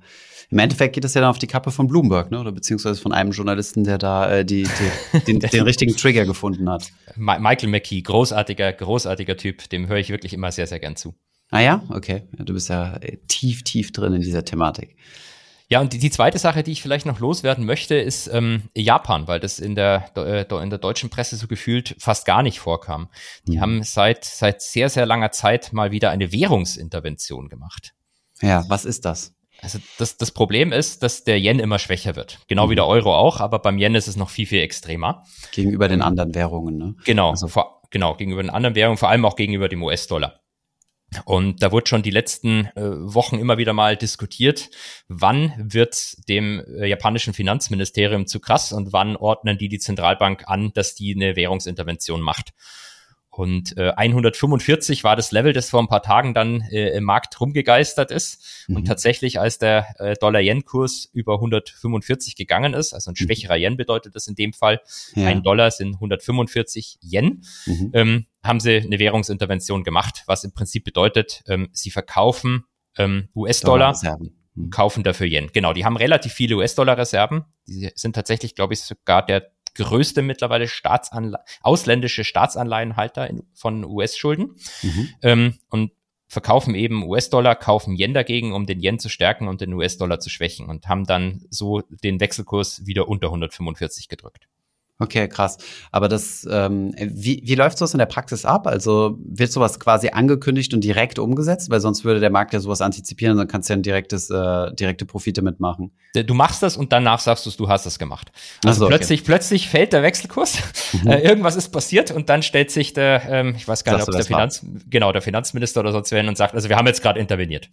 Im Endeffekt geht das ja dann auf die Kappe von Bloomberg, ne? Oder beziehungsweise von einem Journalisten, der da äh, die, die, den, den richtigen Trigger gefunden hat. Michael McKee, großartiger, großartiger Typ, dem höre ich wirklich immer sehr, sehr gern zu. Ah ja, okay. Du bist ja äh, tief, tief drin in dieser Thematik. Ja, und die, die zweite Sache, die ich vielleicht noch loswerden möchte, ist ähm, Japan, weil das in der, äh, in der deutschen Presse so gefühlt fast gar nicht vorkam. Die mhm. haben seit, seit sehr, sehr langer Zeit mal wieder eine Währungsintervention gemacht. Ja, was ist das? Also das, das Problem ist, dass der Yen immer schwächer wird. Genau mhm. wie der Euro auch, aber beim Yen ist es noch viel, viel extremer. Gegenüber den anderen Währungen, ne? Genau, also. vor, genau, gegenüber den anderen Währungen, vor allem auch gegenüber dem US-Dollar. Und da wurde schon die letzten äh, Wochen immer wieder mal diskutiert, wann wird dem äh, japanischen Finanzministerium zu krass und wann ordnen die die Zentralbank an, dass die eine Währungsintervention macht. Und äh, 145 war das Level, das vor ein paar Tagen dann äh, im Markt rumgegeistert ist. Mhm. Und tatsächlich, als der äh, Dollar-Yen-Kurs über 145 gegangen ist, also ein mhm. schwächerer Yen bedeutet das in dem Fall, ja. ein Dollar sind 145 Yen, mhm. ähm, haben sie eine Währungsintervention gemacht, was im Prinzip bedeutet, ähm, sie verkaufen ähm, US-Dollar, mhm. kaufen dafür Yen. Genau, die haben relativ viele US-Dollar-Reserven. Die sind tatsächlich, glaube ich, sogar der größte mittlerweile Staatsanle ausländische Staatsanleihenhalter in, von US-Schulden mhm. ähm, und verkaufen eben US-Dollar, kaufen Yen dagegen, um den Yen zu stärken und den US-Dollar zu schwächen und haben dann so den Wechselkurs wieder unter 145 gedrückt. Okay, krass. Aber das, ähm, wie, wie läuft sowas in der Praxis ab? Also wird sowas quasi angekündigt und direkt umgesetzt? Weil sonst würde der Markt ja sowas antizipieren und dann kannst du ja ein direktes, äh, direkte Profite mitmachen. Du machst das und danach sagst du, du hast es gemacht. Also so, plötzlich, okay. plötzlich fällt der Wechselkurs, mhm. äh, irgendwas ist passiert und dann stellt sich der, ähm, ich weiß gar nicht, ob der Finanz, war? genau, der Finanzminister oder sonst wer hin und sagt, also wir haben jetzt gerade interveniert.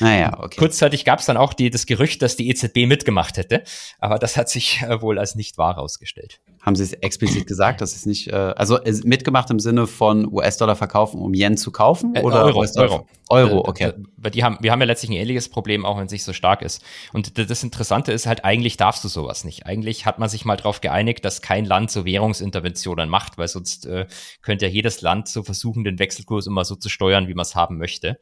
Naja, okay. Kurzzeitig gab es dann auch die, das Gerücht, dass die EZB mitgemacht hätte, aber das hat sich äh, wohl als nicht wahr herausgestellt. Haben Sie es explizit gesagt, dass es nicht, äh, also mitgemacht im Sinne von US-Dollar verkaufen, um Yen zu kaufen? Äh, oder Euro, Euro. Euro, äh, okay. Weil die haben, wir haben ja letztlich ein ähnliches Problem, auch wenn es nicht so stark ist. Und das Interessante ist halt, eigentlich darfst du sowas nicht. Eigentlich hat man sich mal darauf geeinigt, dass kein Land so Währungsinterventionen macht, weil sonst äh, könnte ja jedes Land so versuchen, den Wechselkurs immer so zu steuern, wie man es haben möchte.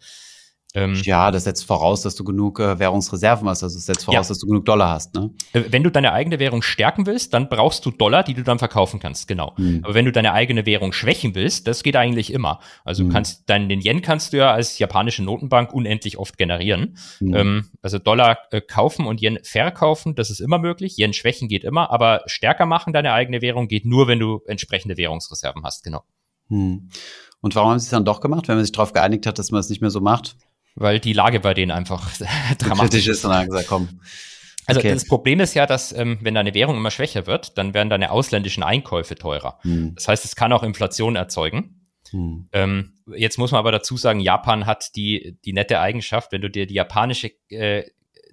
Ähm, ja, das setzt voraus, dass du genug äh, Währungsreserven hast. Also das setzt voraus, ja. dass du genug Dollar hast. Ne? Äh, wenn du deine eigene Währung stärken willst, dann brauchst du Dollar, die du dann verkaufen kannst. Genau. Mhm. Aber wenn du deine eigene Währung schwächen willst, das geht eigentlich immer. Also mhm. kannst deinen den Yen kannst du ja als japanische Notenbank unendlich oft generieren. Mhm. Ähm, also Dollar äh, kaufen und Yen verkaufen, das ist immer möglich. Yen schwächen geht immer, aber stärker machen deine eigene Währung geht nur, wenn du entsprechende Währungsreserven hast. Genau. Mhm. Und warum haben sie es dann doch gemacht, wenn man sich darauf geeinigt hat, dass man es nicht mehr so macht? Weil die Lage bei denen einfach dramatisch ist. Und dann gesagt, komm. Also okay. das Problem ist ja, dass ähm, wenn deine Währung immer schwächer wird, dann werden deine ausländischen Einkäufe teurer. Hm. Das heißt, es kann auch Inflation erzeugen. Hm. Ähm, jetzt muss man aber dazu sagen, Japan hat die, die nette Eigenschaft, wenn du dir die japanische, äh,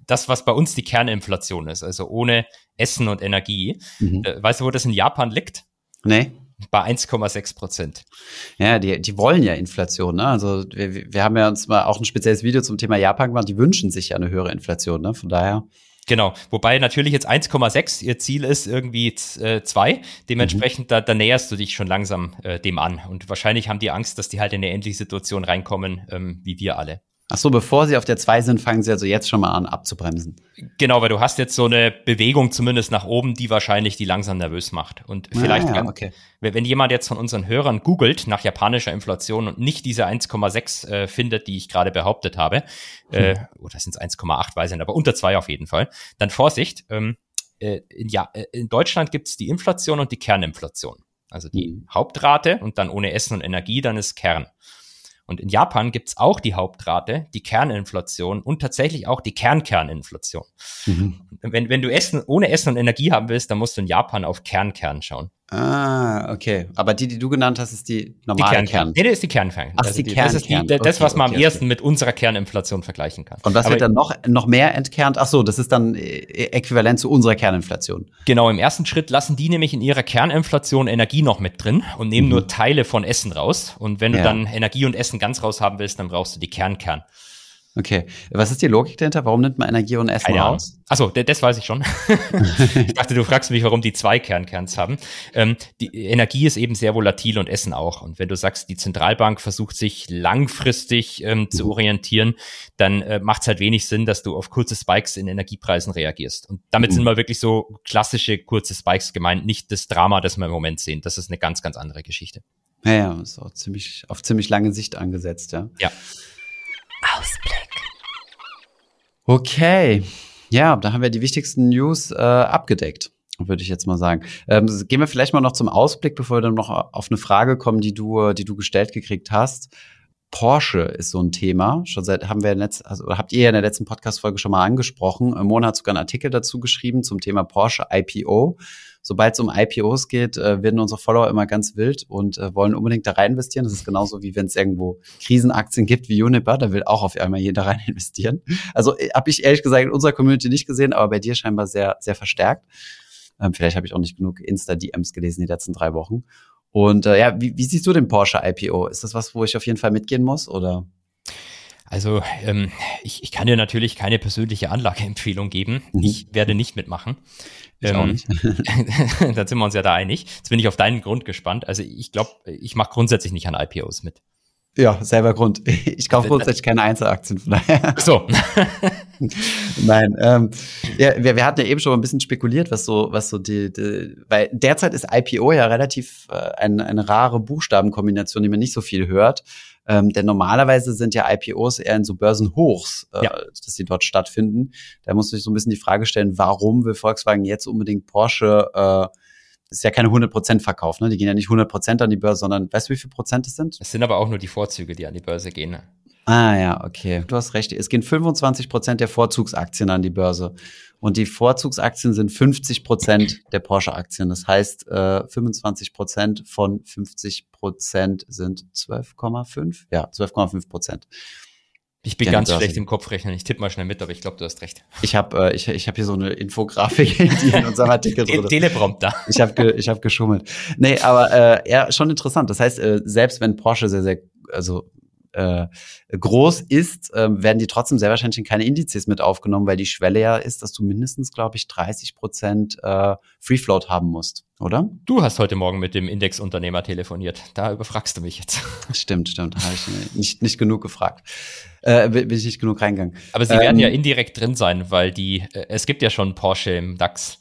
das, was bei uns die Kerninflation ist, also ohne Essen und Energie, mhm. äh, weißt du, wo das in Japan liegt? Nee. Bei 1,6 Prozent. Ja, die, die wollen ja Inflation. Ne? Also wir, wir haben ja uns mal auch ein spezielles Video zum Thema Japan gemacht. Die wünschen sich ja eine höhere Inflation. Ne? Von daher. Genau, wobei natürlich jetzt 1,6 ihr Ziel ist irgendwie 2. Äh, Dementsprechend, mhm. da, da näherst du dich schon langsam äh, dem an. Und wahrscheinlich haben die Angst, dass die halt in eine ähnliche Situation reinkommen, ähm, wie wir alle. Ach so, bevor sie auf der 2 sind, fangen sie also jetzt schon mal an abzubremsen. Genau, weil du hast jetzt so eine Bewegung zumindest nach oben, die wahrscheinlich die langsam nervös macht. Und ah, vielleicht, ah, ja, okay. wenn jemand jetzt von unseren Hörern googelt nach japanischer Inflation und nicht diese 1,6 äh, findet, die ich gerade behauptet habe, äh, hm. äh, oder sind es 1,8, weiß ich nicht, aber unter 2 auf jeden Fall, dann Vorsicht, ähm, äh, in, ja, äh, in Deutschland gibt es die Inflation und die Kerninflation. Also die hm. Hauptrate und dann ohne Essen und Energie, dann ist Kern. Und in Japan gibt's auch die Hauptrate, die Kerninflation und tatsächlich auch die Kernkerninflation. Mhm. Wenn, wenn du Essen, ohne Essen und Energie haben willst, dann musst du in Japan auf Kernkern schauen. Ah, okay. Aber die, die du genannt hast, ist die normale die Kern. Kern. Nee, das ist die Kernkern. Ach, also die, Kern, das ist die, das, okay, was man okay, am ersten mit unserer Kerninflation vergleichen kann. Und was Aber wird dann noch, noch mehr entkernt? Ach so, das ist dann äh, äquivalent zu unserer Kerninflation. Genau, im ersten Schritt lassen die nämlich in ihrer Kerninflation Energie noch mit drin und nehmen mhm. nur Teile von Essen raus. Und wenn du ja. dann Energie und Essen ganz raus haben willst, dann brauchst du die Kernkern. -Kern. Okay. Was ist die Logik dahinter? Warum nimmt man Energie und Essen Keine raus? Achso, das weiß ich schon. ich dachte, du fragst mich, warum die zwei Kernkerns haben. Ähm, die Energie ist eben sehr volatil und Essen auch. Und wenn du sagst, die Zentralbank versucht sich langfristig ähm, mhm. zu orientieren, dann äh, macht es halt wenig Sinn, dass du auf kurze Spikes in Energiepreisen reagierst. Und damit mhm. sind mal wirklich so klassische kurze Spikes gemeint, nicht das Drama, das wir im Moment sehen. Das ist eine ganz, ganz andere Geschichte. Ja, ja, ist auch ziemlich, auf ziemlich lange Sicht angesetzt, ja. Ja. Ausblick. Okay. Ja, da haben wir die wichtigsten News äh, abgedeckt, würde ich jetzt mal sagen. Ähm, gehen wir vielleicht mal noch zum Ausblick, bevor wir dann noch auf eine Frage kommen, die du, die du gestellt gekriegt hast. Porsche ist so ein Thema. Schon seit haben wir letzt, also habt ihr ja in der letzten Podcast-Folge schon mal angesprochen. Mona hat sogar einen Artikel dazu geschrieben zum Thema Porsche IPO sobald es um IPOs geht, äh, werden unsere Follower immer ganz wild und äh, wollen unbedingt da rein investieren. Das ist genauso wie wenn es irgendwo Krisenaktien gibt wie Uniper, da will auch auf einmal jeder rein investieren. Also äh, habe ich ehrlich gesagt in unserer Community nicht gesehen, aber bei dir scheinbar sehr, sehr verstärkt. Ähm, vielleicht habe ich auch nicht genug Insta-DMs gelesen die letzten drei Wochen. Und äh, ja, wie, wie siehst du den Porsche IPO? Ist das was, wo ich auf jeden Fall mitgehen muss oder? Also ähm, ich, ich kann dir natürlich keine persönliche Anlageempfehlung geben. Mhm. Ich werde nicht mitmachen. Ähm, dann sind wir uns ja da einig. Jetzt bin ich auf deinen Grund gespannt. Also ich glaube, ich mache grundsätzlich nicht an IPOs mit. Ja, selber Grund. Ich kaufe grundsätzlich keine Einzelaktien, von daher. So. Nein, ähm, ja, wir, wir hatten ja eben schon ein bisschen spekuliert, was so, was so die, die weil derzeit ist IPO ja relativ äh, eine, eine rare Buchstabenkombination, die man nicht so viel hört. Ähm, denn normalerweise sind ja IPOs eher in so Börsenhochs, äh, ja. dass sie dort stattfinden. Da muss man sich so ein bisschen die Frage stellen, warum will Volkswagen jetzt unbedingt Porsche äh, ist ja keine 100% Verkauf, ne? Die gehen ja nicht 100% an die Börse, sondern weißt du, wie viel Prozent es sind? Es sind aber auch nur die Vorzüge, die an die Börse gehen. Ne? Ah ja, okay. Du hast recht. Es gehen 25 Prozent der Vorzugsaktien an die Börse. Und die Vorzugsaktien sind 50 Prozent der Porsche-Aktien. Das heißt, äh, 25 Prozent von 50 Prozent sind 12,5? Ja, 12,5 Prozent. Ich bin ganz schlecht im Kopfrechnen. Ich tippe mal schnell mit, aber ich glaube, du hast recht. Ich habe äh, ich, ich hab hier so eine Infografik, die in unserem Artikel drin ist. Teleprompter. Ich habe ge, ich hab geschummelt. Nee, aber äh, ja, schon interessant. Das heißt, äh, selbst wenn Porsche sehr, sehr, also äh, groß ist, äh, werden die trotzdem sehr wahrscheinlich in keine Indizes mit aufgenommen, weil die Schwelle ja ist, dass du mindestens, glaube ich, 30 Prozent äh, Free Float haben musst, oder? Du hast heute Morgen mit dem Indexunternehmer telefoniert. Da überfragst du mich jetzt. Stimmt, stimmt. Habe ich nicht, nicht genug gefragt. Äh, bin ich nicht genug reingegangen. Aber sie ähm, werden ja indirekt drin sein, weil die, äh, es gibt ja schon Porsche im DAX.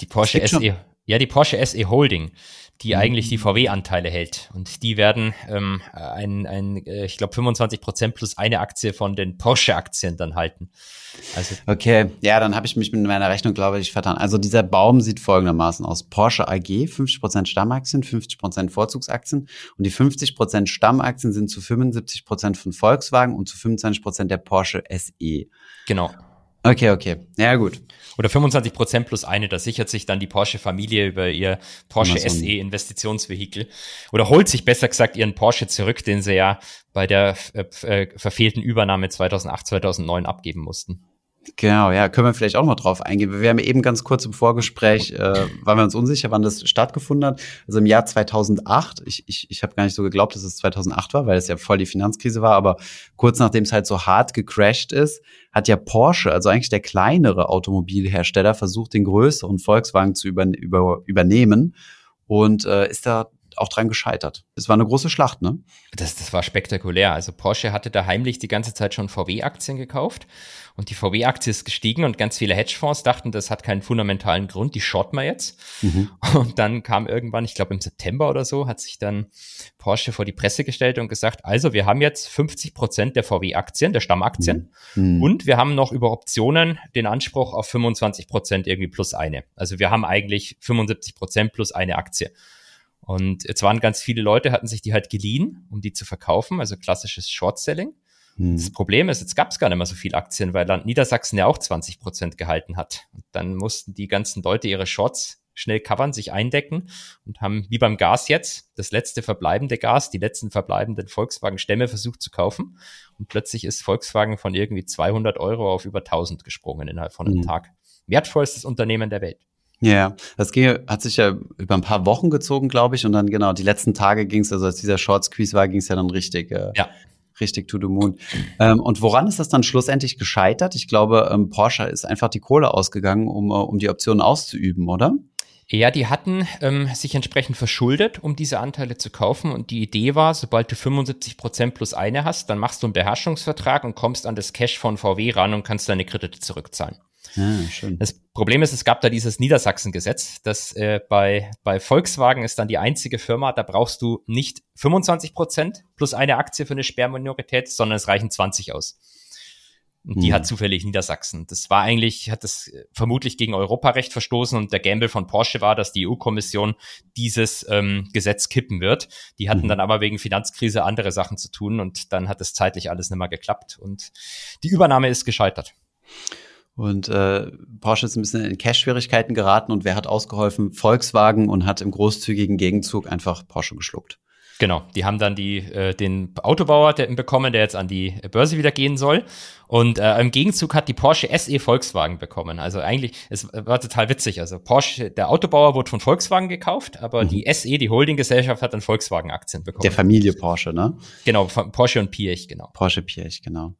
Die Porsche SE. Ja, die Porsche SE Holding die eigentlich die VW-Anteile hält. Und die werden ähm, ein, ein äh, ich glaube, 25 Prozent plus eine Aktie von den Porsche-Aktien dann halten. Also okay, ja, dann habe ich mich mit meiner Rechnung, glaube ich, vertan. Also dieser Baum sieht folgendermaßen aus. Porsche AG, 50 Prozent Stammaktien, 50 Prozent Vorzugsaktien und die 50 Prozent Stammaktien sind zu 75 Prozent von Volkswagen und zu 25 Prozent der Porsche SE. Genau. Okay, okay. Ja, gut. Oder 25 Prozent plus eine, da sichert sich dann die Porsche-Familie über ihr Porsche SE Investitionsvehikel oder holt sich besser gesagt ihren Porsche zurück, den sie ja bei der äh, äh verfehlten Übernahme 2008, 2009 abgeben mussten. Genau, ja, können wir vielleicht auch noch drauf eingehen. Wir haben eben ganz kurz im Vorgespräch, äh, waren wir uns unsicher, wann das stattgefunden hat. Also im Jahr 2008, ich, ich, ich habe gar nicht so geglaubt, dass es 2008 war, weil es ja voll die Finanzkrise war, aber kurz nachdem es halt so hart gecrashed ist, hat ja Porsche, also eigentlich der kleinere Automobilhersteller, versucht, den größeren Volkswagen zu über, über, übernehmen und äh, ist da auch dran gescheitert. Es war eine große Schlacht, ne? Das, das war spektakulär. Also Porsche hatte da heimlich die ganze Zeit schon VW-Aktien gekauft und die VW-Aktie ist gestiegen und ganz viele Hedgefonds dachten, das hat keinen fundamentalen Grund, die shorten wir jetzt. Mhm. Und dann kam irgendwann, ich glaube im September oder so, hat sich dann Porsche vor die Presse gestellt und gesagt, also wir haben jetzt 50 Prozent der VW-Aktien, der Stammaktien mhm. und wir haben noch über Optionen den Anspruch auf 25 Prozent irgendwie plus eine. Also wir haben eigentlich 75 Prozent plus eine Aktie. Und jetzt waren ganz viele Leute, hatten sich die halt geliehen, um die zu verkaufen, also klassisches Short-Selling. Hm. Das Problem ist, jetzt gab es gar nicht mehr so viele Aktien, weil Land Niedersachsen ja auch 20 Prozent gehalten hat. Und dann mussten die ganzen Leute ihre Shorts schnell covern, sich eindecken und haben wie beim Gas jetzt das letzte verbleibende Gas, die letzten verbleibenden Volkswagen-Stämme versucht zu kaufen. Und plötzlich ist Volkswagen von irgendwie 200 Euro auf über 1000 gesprungen innerhalb von einem hm. Tag. Wertvollstes Unternehmen der Welt. Ja, das ging, hat sich ja über ein paar Wochen gezogen, glaube ich. Und dann genau, die letzten Tage ging es, also als dieser Short Squeeze war, ging es ja dann richtig, äh, ja. richtig to the moon. Ähm, und woran ist das dann schlussendlich gescheitert? Ich glaube, ähm, Porsche ist einfach die Kohle ausgegangen, um, äh, um die Optionen auszuüben, oder? Ja, die hatten ähm, sich entsprechend verschuldet, um diese Anteile zu kaufen. Und die Idee war, sobald du 75 Prozent plus eine hast, dann machst du einen Beherrschungsvertrag und kommst an das Cash von VW ran und kannst deine Kredite zurückzahlen. Ah, schön. Das Problem ist, es gab da dieses Niedersachsen-Gesetz, das äh, bei, bei Volkswagen ist dann die einzige Firma, da brauchst du nicht 25 Prozent plus eine Aktie für eine Sperrminorität, sondern es reichen 20 aus. Und die hm. hat zufällig Niedersachsen. Das war eigentlich, hat das äh, vermutlich gegen Europarecht verstoßen und der Gamble von Porsche war, dass die EU-Kommission dieses ähm, Gesetz kippen wird. Die hatten hm. dann aber wegen Finanzkrise andere Sachen zu tun und dann hat es zeitlich alles nicht mehr geklappt und die Übernahme ist gescheitert. Und äh, Porsche ist ein bisschen in Cash-Schwierigkeiten geraten und wer hat ausgeholfen? Volkswagen und hat im großzügigen Gegenzug einfach Porsche geschluckt. Genau, die haben dann die, äh, den Autobauer der, bekommen, der jetzt an die Börse wieder gehen soll. Und äh, im Gegenzug hat die Porsche SE Volkswagen bekommen. Also eigentlich, es war total witzig. Also Porsche, der Autobauer wurde von Volkswagen gekauft, aber mhm. die SE, die Holdinggesellschaft, hat dann Volkswagen-Aktien bekommen. Der Familie Porsche, ne? Genau, von Porsche und Piech, genau. Porsche Piech, genau.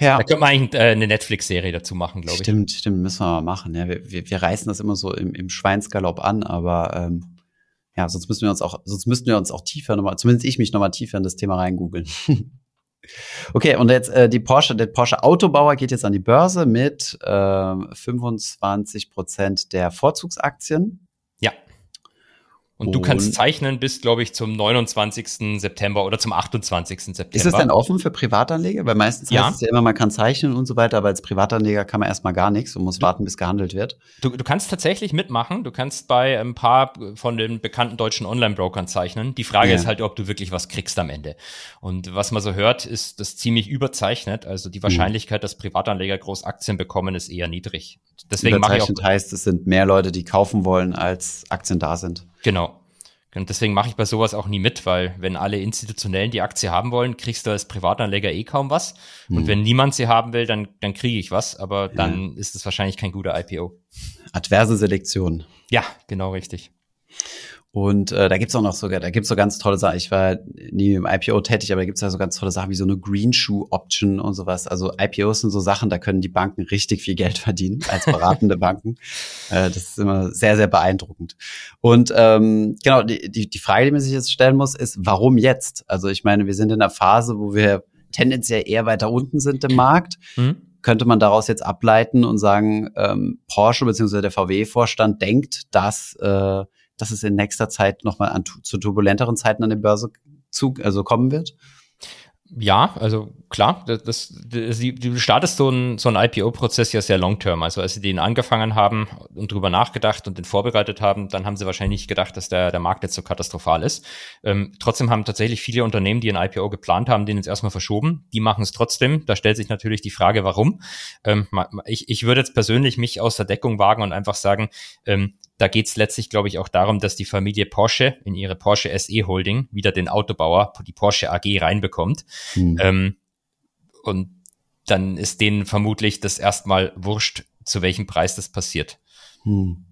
Ja. Da könnte man eigentlich äh, eine Netflix-Serie dazu machen, glaube ich. Stimmt, stimmt, müssen wir mal machen. Ja, wir, wir, wir reißen das immer so im, im Schweinsgalopp an, aber ähm, ja, sonst müssen wir uns auch, sonst müssten wir uns auch tiefer nochmal, zumindest ich mich nochmal tiefer in das Thema reingoogeln. okay, und jetzt äh, die Porsche, der Porsche Autobauer geht jetzt an die Börse mit äh, 25 Prozent der Vorzugsaktien. Und, und du kannst zeichnen bis, glaube ich, zum 29. September oder zum 28. September. Ist es denn offen für Privatanleger? Weil meistens ja. heißt es ja immer, man kann zeichnen und so weiter, aber als Privatanleger kann man erstmal gar nichts und muss du, warten, bis gehandelt wird. Du, du kannst tatsächlich mitmachen. Du kannst bei ein paar von den bekannten deutschen Online-Brokern zeichnen. Die Frage ja. ist halt, ob du wirklich was kriegst am Ende. Und was man so hört, ist das ziemlich überzeichnet. Also die mhm. Wahrscheinlichkeit, mhm. dass Privatanleger groß Aktien bekommen, ist eher niedrig. Deswegen mache ich auch heißt, es sind mehr Leute, die kaufen wollen, als Aktien da sind. Genau. Und deswegen mache ich bei sowas auch nie mit, weil wenn alle Institutionellen die Aktie haben wollen, kriegst du als Privatanleger eh kaum was. Mhm. Und wenn niemand sie haben will, dann, dann kriege ich was, aber dann ja. ist es wahrscheinlich kein guter IPO. Adverse Selektion. Ja, genau richtig. Und äh, da gibt's auch noch sogar, da gibt's so ganz tolle Sachen. Ich war nie im IPO tätig, aber da gibt's ja so ganz tolle Sachen wie so eine Green Shoe Option und sowas. Also IPOs sind so Sachen, da können die Banken richtig viel Geld verdienen als beratende Banken. Äh, das ist immer sehr, sehr beeindruckend. Und ähm, genau, die, die, die Frage, die man sich jetzt stellen muss, ist, warum jetzt? Also ich meine, wir sind in einer Phase, wo wir tendenziell eher weiter unten sind im Markt. Mhm könnte man daraus jetzt ableiten und sagen, ähm, Porsche bzw. der VW-Vorstand denkt, dass äh, dass es in nächster Zeit nochmal an, zu turbulenteren Zeiten an der Börse also kommen wird? Ja, also klar, das, das, du startest so ein, so ein IPO-Prozess ja sehr long-term. Also als sie den angefangen haben und drüber nachgedacht und den vorbereitet haben, dann haben sie wahrscheinlich nicht gedacht, dass der, der Markt jetzt so katastrophal ist. Ähm, trotzdem haben tatsächlich viele Unternehmen, die ein IPO geplant haben, den jetzt erstmal verschoben. Die machen es trotzdem. Da stellt sich natürlich die Frage, warum. Ähm, ich, ich würde jetzt persönlich mich aus der Deckung wagen und einfach sagen, ähm, da geht es letztlich, glaube ich, auch darum, dass die Familie Porsche in ihre Porsche SE Holding wieder den Autobauer, die Porsche AG reinbekommt. Hm. Ähm, und dann ist denen vermutlich das erstmal wurscht, zu welchem Preis das passiert. Hm.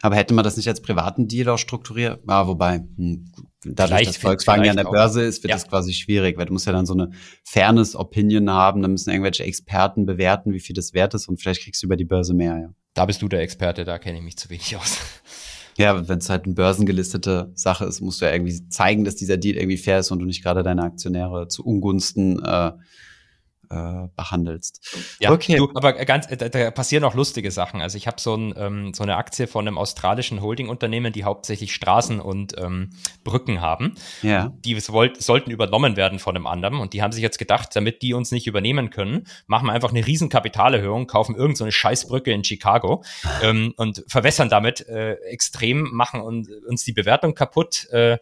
Aber hätte man das nicht als privaten Deal auch strukturiert? Ah, wobei, hm, dadurch, dass Volkswagen ja an der Börse ist, wird ja. das quasi schwierig, weil du musst ja dann so eine Fairness-Opinion haben, dann müssen irgendwelche Experten bewerten, wie viel das wert ist und vielleicht kriegst du über die Börse mehr, ja. Da bist du der Experte, da kenne ich mich zu wenig aus. Ja, wenn es halt eine börsengelistete Sache ist, musst du ja irgendwie zeigen, dass dieser Deal irgendwie fair ist und du nicht gerade deine Aktionäre zu Ungunsten äh, äh, behandelst. Ja, okay. Du, aber ganz, äh, da, da passieren auch lustige Sachen. Also ich habe so, ein, ähm, so eine Aktie von einem australischen Holdingunternehmen, die hauptsächlich Straßen und ähm, Brücken haben. Ja. Die wollt, sollten übernommen werden von einem anderen und die haben sich jetzt gedacht, damit die uns nicht übernehmen können, machen wir einfach eine riesen Kapitalerhöhung, kaufen irgendeine so Scheißbrücke in Chicago ähm, und verwässern damit äh, extrem, machen und, uns die Bewertung kaputt äh,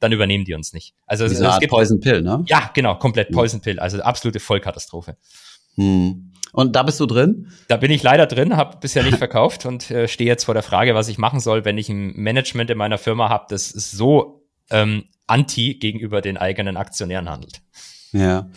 dann übernehmen die uns nicht. Also es, es gibt Poison Pill, ne? Ja, genau, komplett Poison Pill, also absolute Vollkatastrophe. Katastrophe. Hm. Und da bist du drin? Da bin ich leider drin, habe bisher nicht verkauft und äh, stehe jetzt vor der Frage, was ich machen soll, wenn ich ein Management in meiner Firma habe, das so ähm, anti gegenüber den eigenen Aktionären handelt. Ja.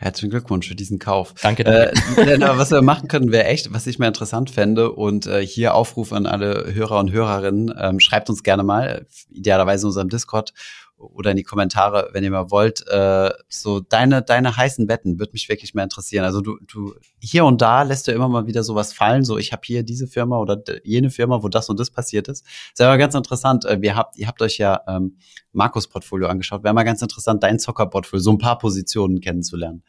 Herzlichen Glückwunsch für diesen Kauf. Danke, danke. Äh, was wir machen können, wäre echt, was ich mir interessant fände und äh, hier Aufruf an alle Hörer und Hörerinnen, ähm, schreibt uns gerne mal, idealerweise in unserem Discord oder in die Kommentare, wenn ihr mal wollt, äh, so deine, deine heißen Wetten würde mich wirklich mal interessieren. Also du, du, hier und da lässt du immer mal wieder sowas fallen, so ich habe hier diese Firma oder jene Firma, wo das und das passiert ist. Ist aber ganz interessant. Äh, wir habt, ihr habt euch ja ähm, Markus Portfolio angeschaut. Wäre mal ganz interessant, dein Zocker-Portfolio, so ein paar Positionen kennenzulernen.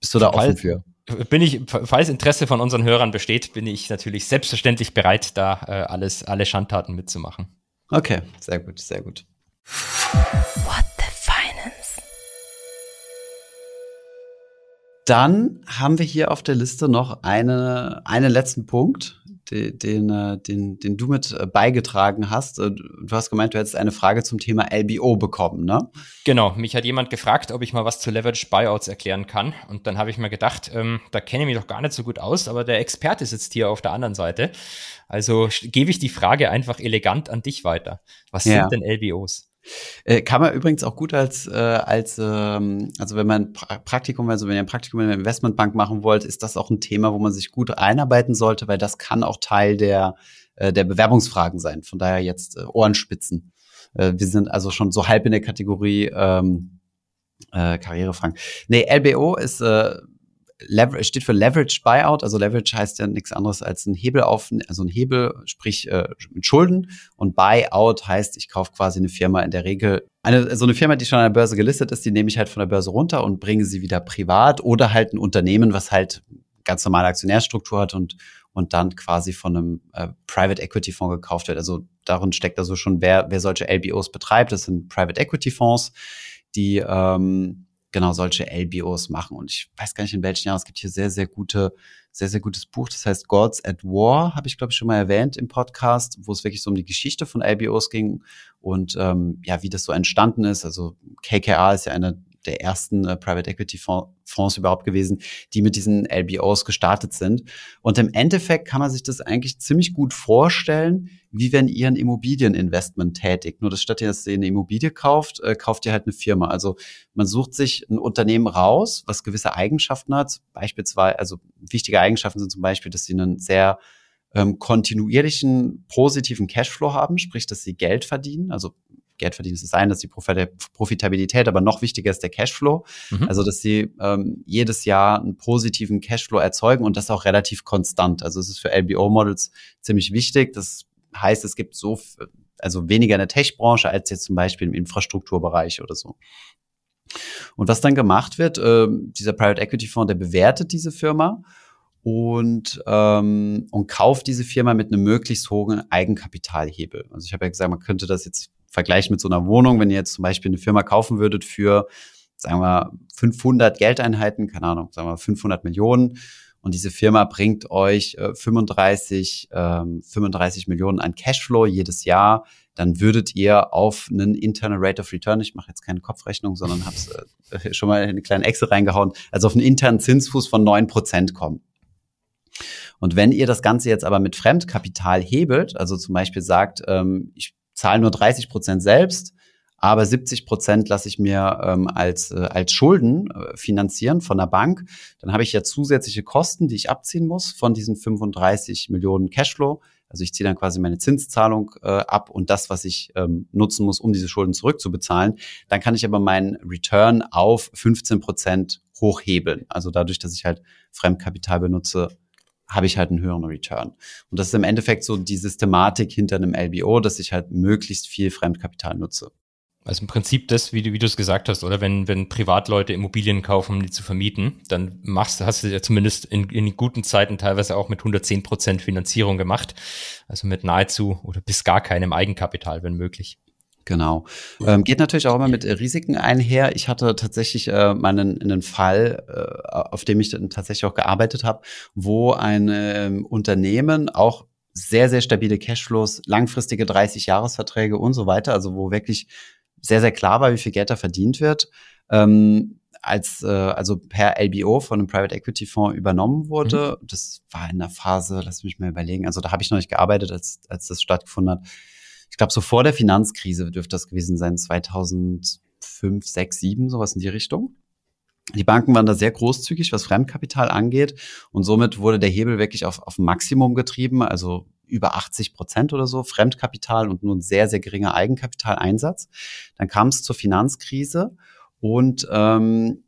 Bist du da Fall, offen für? Bin ich, falls Interesse von unseren Hörern besteht, bin ich natürlich selbstverständlich bereit, da äh, alles, alle Schandtaten mitzumachen. Okay, sehr gut, sehr gut. What the Finance? Dann haben wir hier auf der Liste noch eine, einen letzten Punkt, den, den, äh, den, den du mit äh, beigetragen hast. Äh, du hast gemeint, du hättest eine Frage zum Thema LBO bekommen, ne? Genau, mich hat jemand gefragt, ob ich mal was zu Leverage Buyouts erklären kann. Und dann habe ich mir gedacht, ähm, da kenne ich mich doch gar nicht so gut aus, aber der Experte sitzt hier auf der anderen Seite. Also gebe ich die Frage einfach elegant an dich weiter. Was ja. sind denn LBOs? Äh, kann man übrigens auch gut als, äh, als ähm, also wenn man pra Praktikum, also wenn ihr ein Praktikum in der Investmentbank machen wollt, ist das auch ein Thema, wo man sich gut einarbeiten sollte, weil das kann auch Teil der, äh, der Bewerbungsfragen sein. Von daher jetzt äh, Ohrenspitzen. Äh, wir sind also schon so halb in der Kategorie ähm, äh, Karrierefragen. Nee, LBO ist äh, Lever steht für Leverage Buyout. Also Leverage heißt ja nichts anderes als ein Hebel auf, also ein Hebel, sprich äh, mit Schulden. Und Buyout heißt, ich kaufe quasi eine Firma in der Regel, eine, so eine Firma, die schon an der Börse gelistet ist, die nehme ich halt von der Börse runter und bringe sie wieder privat oder halt ein Unternehmen, was halt ganz normale Aktionärstruktur hat und, und dann quasi von einem äh, Private Equity Fonds gekauft wird. Also darin steckt also schon, wer, wer solche LBOs betreibt. Das sind Private Equity Fonds, die ähm, genau solche LBOs machen. Und ich weiß gar nicht, in welchen Jahren. Es gibt hier sehr, sehr gute, sehr, sehr gutes Buch. Das heißt Gods at War, habe ich, glaube ich, schon mal erwähnt im Podcast, wo es wirklich so um die Geschichte von LBOs ging und ähm, ja, wie das so entstanden ist. Also KKR ist ja einer der ersten äh, Private Equity Fonds überhaupt gewesen, die mit diesen LBOs gestartet sind. Und im Endeffekt kann man sich das eigentlich ziemlich gut vorstellen, wie wenn ihr ein Immobilieninvestment tätigt. Nur das statt ihr, dass ihr eine Immobilie kauft, äh, kauft ihr halt eine Firma. Also man sucht sich ein Unternehmen raus, was gewisse Eigenschaften hat. Beispielsweise, also wichtige Eigenschaften sind zum Beispiel, dass sie einen sehr ähm, kontinuierlichen positiven Cashflow haben, sprich, dass sie Geld verdienen. Also Geld verdienen ist eine, dass die Profitabilität, aber noch wichtiger ist der Cashflow. Mhm. Also, dass sie ähm, jedes Jahr einen positiven Cashflow erzeugen und das auch relativ konstant. Also, es ist für LBO-Models ziemlich wichtig. Das heißt, es gibt so, also weniger in der Tech-Branche als jetzt zum Beispiel im Infrastrukturbereich oder so. Und was dann gemacht wird, äh, dieser Private Equity Fonds, der bewertet diese Firma und, ähm, und kauft diese Firma mit einem möglichst hohen Eigenkapitalhebel. Also ich habe ja gesagt, man könnte das jetzt vergleichen mit so einer Wohnung, wenn ihr jetzt zum Beispiel eine Firma kaufen würdet für, sagen wir, 500 Geldeinheiten, keine Ahnung, sagen wir 500 Millionen, und diese Firma bringt euch äh, 35, ähm, 35 Millionen an Cashflow jedes Jahr, dann würdet ihr auf einen Internal Rate of Return, ich mache jetzt keine Kopfrechnung, sondern habe äh, schon mal eine kleine Excel reingehauen, also auf einen internen Zinsfuß von neun Prozent kommen. Und wenn ihr das Ganze jetzt aber mit Fremdkapital hebelt, also zum Beispiel sagt, ähm, ich zahle nur 30 Prozent selbst, aber 70 Prozent lasse ich mir ähm, als, äh, als Schulden äh, finanzieren von der Bank. Dann habe ich ja zusätzliche Kosten, die ich abziehen muss von diesen 35 Millionen Cashflow. Also ich ziehe dann quasi meine Zinszahlung äh, ab und das, was ich ähm, nutzen muss, um diese Schulden zurückzubezahlen. Dann kann ich aber meinen Return auf 15 Prozent hochhebeln. Also dadurch, dass ich halt Fremdkapital benutze, habe ich halt einen höheren Return. Und das ist im Endeffekt so die Systematik hinter einem LBO, dass ich halt möglichst viel Fremdkapital nutze. Also im Prinzip das, wie du, wie du es gesagt hast, oder wenn, wenn Privatleute Immobilien kaufen, um die zu vermieten, dann machst, hast du ja zumindest in, in guten Zeiten teilweise auch mit 110 Prozent Finanzierung gemacht. Also mit nahezu oder bis gar keinem Eigenkapital, wenn möglich. Genau. Ähm, geht natürlich auch immer mit äh, Risiken einher. Ich hatte tatsächlich äh, mal einen, Fall, äh, auf dem ich dann tatsächlich auch gearbeitet habe, wo ein ähm, Unternehmen auch sehr, sehr stabile Cashflows, langfristige 30-Jahresverträge und so weiter, also wo wirklich sehr, sehr klar war, wie viel Geld da verdient wird, ähm, als äh, also per LBO von einem Private Equity Fonds übernommen wurde. Mhm. Das war in der Phase, lass mich mal überlegen, also da habe ich noch nicht gearbeitet, als, als das stattgefunden hat ich glaube, so vor der Finanzkrise dürfte das gewesen sein, 2005, 6, 7, sowas in die Richtung. Die Banken waren da sehr großzügig, was Fremdkapital angeht. Und somit wurde der Hebel wirklich auf, auf Maximum getrieben, also über 80 Prozent oder so Fremdkapital und nur ein sehr, sehr geringer Eigenkapitaleinsatz. Dann kam es zur Finanzkrise und ähm,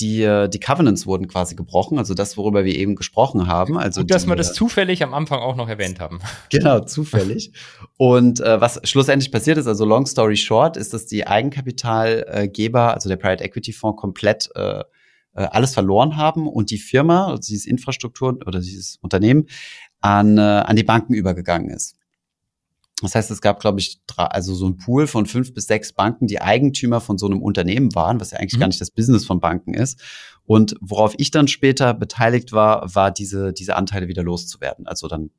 die, äh, die Covenants wurden quasi gebrochen, also das, worüber wir eben gesprochen haben. Also Gut, dass die, wir das zufällig am Anfang auch noch erwähnt haben. Genau, zufällig. Und äh, was schlussendlich passiert ist, also long story short, ist, dass die Eigenkapitalgeber, also der Private Equity Fonds, komplett äh, äh, alles verloren haben und die Firma, also dieses Infrastruktur oder dieses Unternehmen, an, äh, an die Banken übergegangen ist. Das heißt, es gab, glaube ich, drei, also so ein Pool von fünf bis sechs Banken, die Eigentümer von so einem Unternehmen waren, was ja eigentlich mhm. gar nicht das Business von Banken ist. Und worauf ich dann später beteiligt war, war diese, diese Anteile wieder loszuwerden. Also dann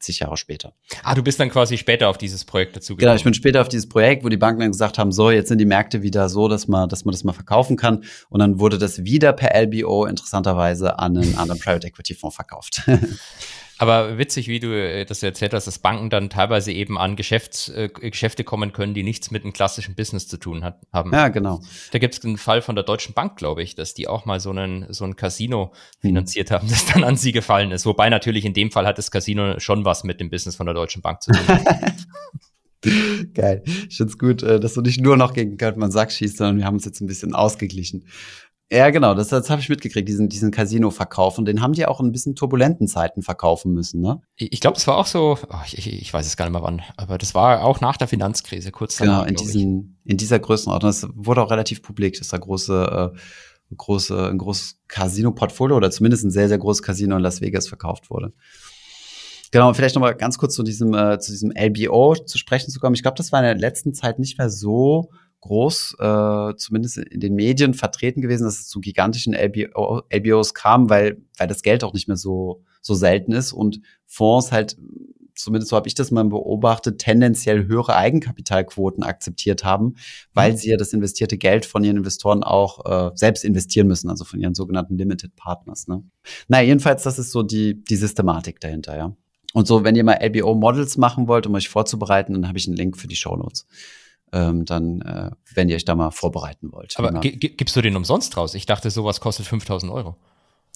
zig Jahre später. Ah, du bist dann quasi später auf dieses Projekt dazu gekommen. Genau, ich bin später auf dieses Projekt, wo die Banken dann gesagt haben, so, jetzt sind die Märkte wieder so, dass man, dass man das mal verkaufen kann. Und dann wurde das wieder per LBO interessanterweise an einen anderen Private Equity Fonds verkauft. Aber witzig, wie du äh, das erzählt hast, dass Banken dann teilweise eben an Geschäfts, äh, Geschäfte kommen können, die nichts mit einem klassischen Business zu tun hat, haben. Ja, genau. Da gibt es einen Fall von der Deutschen Bank, glaube ich, dass die auch mal so, einen, so ein Casino finanziert hm. haben, das dann an sie gefallen ist. Wobei natürlich in dem Fall hat das Casino schon was mit dem Business von der Deutschen Bank zu tun. Geil. Ich finde es gut, äh, dass du nicht nur noch gegen Goldman Sachs schießt, sondern wir haben uns jetzt ein bisschen ausgeglichen. Ja, genau, das, das habe ich mitgekriegt, diesen, diesen Casino-Verkauf. Und den haben die auch in ein bisschen turbulenten Zeiten verkaufen müssen, ne? Ich glaube, das war auch so, oh, ich, ich weiß es gar nicht mehr wann, aber das war auch nach der Finanzkrise, kurz danach. Genau, in, diesen, in dieser Größenordnung. Das wurde auch relativ publik, dass da große, äh, große, ein großes Casino-Portfolio oder zumindest ein sehr, sehr großes Casino in Las Vegas verkauft wurde. Genau, vielleicht noch mal ganz kurz zu diesem, äh, zu diesem LBO zu sprechen zu kommen. Ich glaube, das war in der letzten Zeit nicht mehr so groß, äh, zumindest in den Medien vertreten gewesen, dass es zu gigantischen LBO, LBOs kam, weil, weil das Geld auch nicht mehr so, so selten ist und Fonds halt, zumindest so habe ich das mal beobachtet, tendenziell höhere Eigenkapitalquoten akzeptiert haben, weil mhm. sie ja das investierte Geld von ihren Investoren auch äh, selbst investieren müssen, also von ihren sogenannten Limited Partners. Ne? Naja, jedenfalls, das ist so die, die Systematik dahinter, ja. Und so, wenn ihr mal LBO-Models machen wollt, um euch vorzubereiten, dann habe ich einen Link für die Show Notes ähm, dann, äh, wenn ihr euch da mal vorbereiten wollt. Aber gibst du den umsonst raus? Ich dachte, sowas kostet 5000 Euro.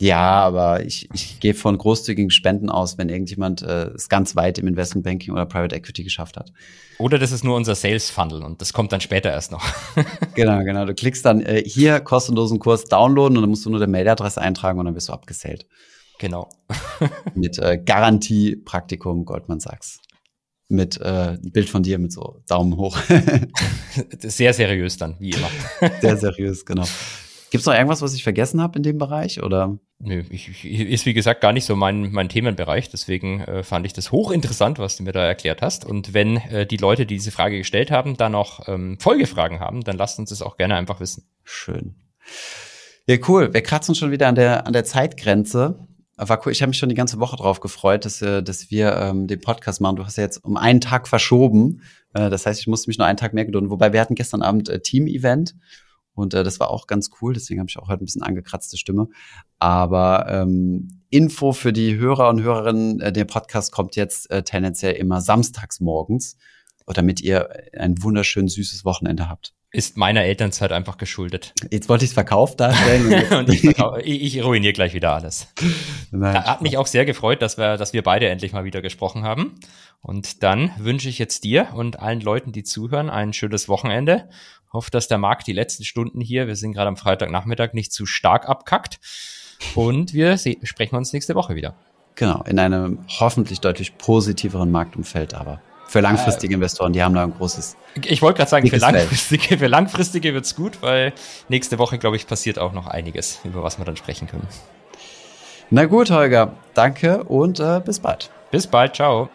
Ja, aber ich, ich gehe von großzügigen Spenden aus, wenn irgendjemand äh, es ganz weit im Investmentbanking oder Private Equity geschafft hat. Oder das ist nur unser Sales Funnel und das kommt dann später erst noch. genau, genau. Du klickst dann äh, hier kostenlosen Kurs downloaden und dann musst du nur deine Mailadresse eintragen und dann wirst du abgesellt. Genau. Mit äh, Garantie Praktikum Goldman Sachs mit äh, ein Bild von dir mit so Daumen hoch. Sehr seriös dann, wie immer. Sehr seriös, genau. Gibt es noch irgendwas, was ich vergessen habe in dem Bereich? Oder? Nö, ich, ich, ist wie gesagt gar nicht so mein, mein Themenbereich. Deswegen äh, fand ich das hochinteressant, was du mir da erklärt hast. Und wenn äh, die Leute, die diese Frage gestellt haben, da noch ähm, Folgefragen haben, dann lasst uns das auch gerne einfach wissen. Schön. Ja, cool. Wir kratzen schon wieder an der, an der Zeitgrenze war cool. Ich habe mich schon die ganze Woche drauf gefreut, dass, äh, dass wir ähm, den Podcast machen. Du hast ja jetzt um einen Tag verschoben. Äh, das heißt, ich musste mich nur einen Tag mehr gedulden. Wobei wir hatten gestern Abend äh, Team-Event und äh, das war auch ganz cool. Deswegen habe ich auch heute ein bisschen angekratzte Stimme. Aber ähm, Info für die Hörer und Hörerinnen, äh, der Podcast kommt jetzt äh, tendenziell immer samstags morgens. damit ihr ein wunderschön süßes Wochenende habt. Ist meiner Elternzeit einfach geschuldet. Jetzt wollte ich es verkauft darstellen. und ich, verkau ich, ich ruiniere gleich wieder alles. Nein, Hat mich auch sehr gefreut, dass wir, dass wir beide endlich mal wieder gesprochen haben. Und dann wünsche ich jetzt dir und allen Leuten, die zuhören, ein schönes Wochenende. Hoffe, dass der Markt die letzten Stunden hier, wir sind gerade am Freitagnachmittag, nicht zu stark abkackt. Und wir sprechen uns nächste Woche wieder. Genau, in einem hoffentlich deutlich positiveren Marktumfeld aber. Für langfristige äh, Investoren, die haben da ein großes. Ich wollte gerade sagen, für langfristige, für langfristige wird's gut, weil nächste Woche, glaube ich, passiert auch noch einiges, über was wir dann sprechen können. Na gut, Holger, danke und äh, bis bald. Bis bald, ciao.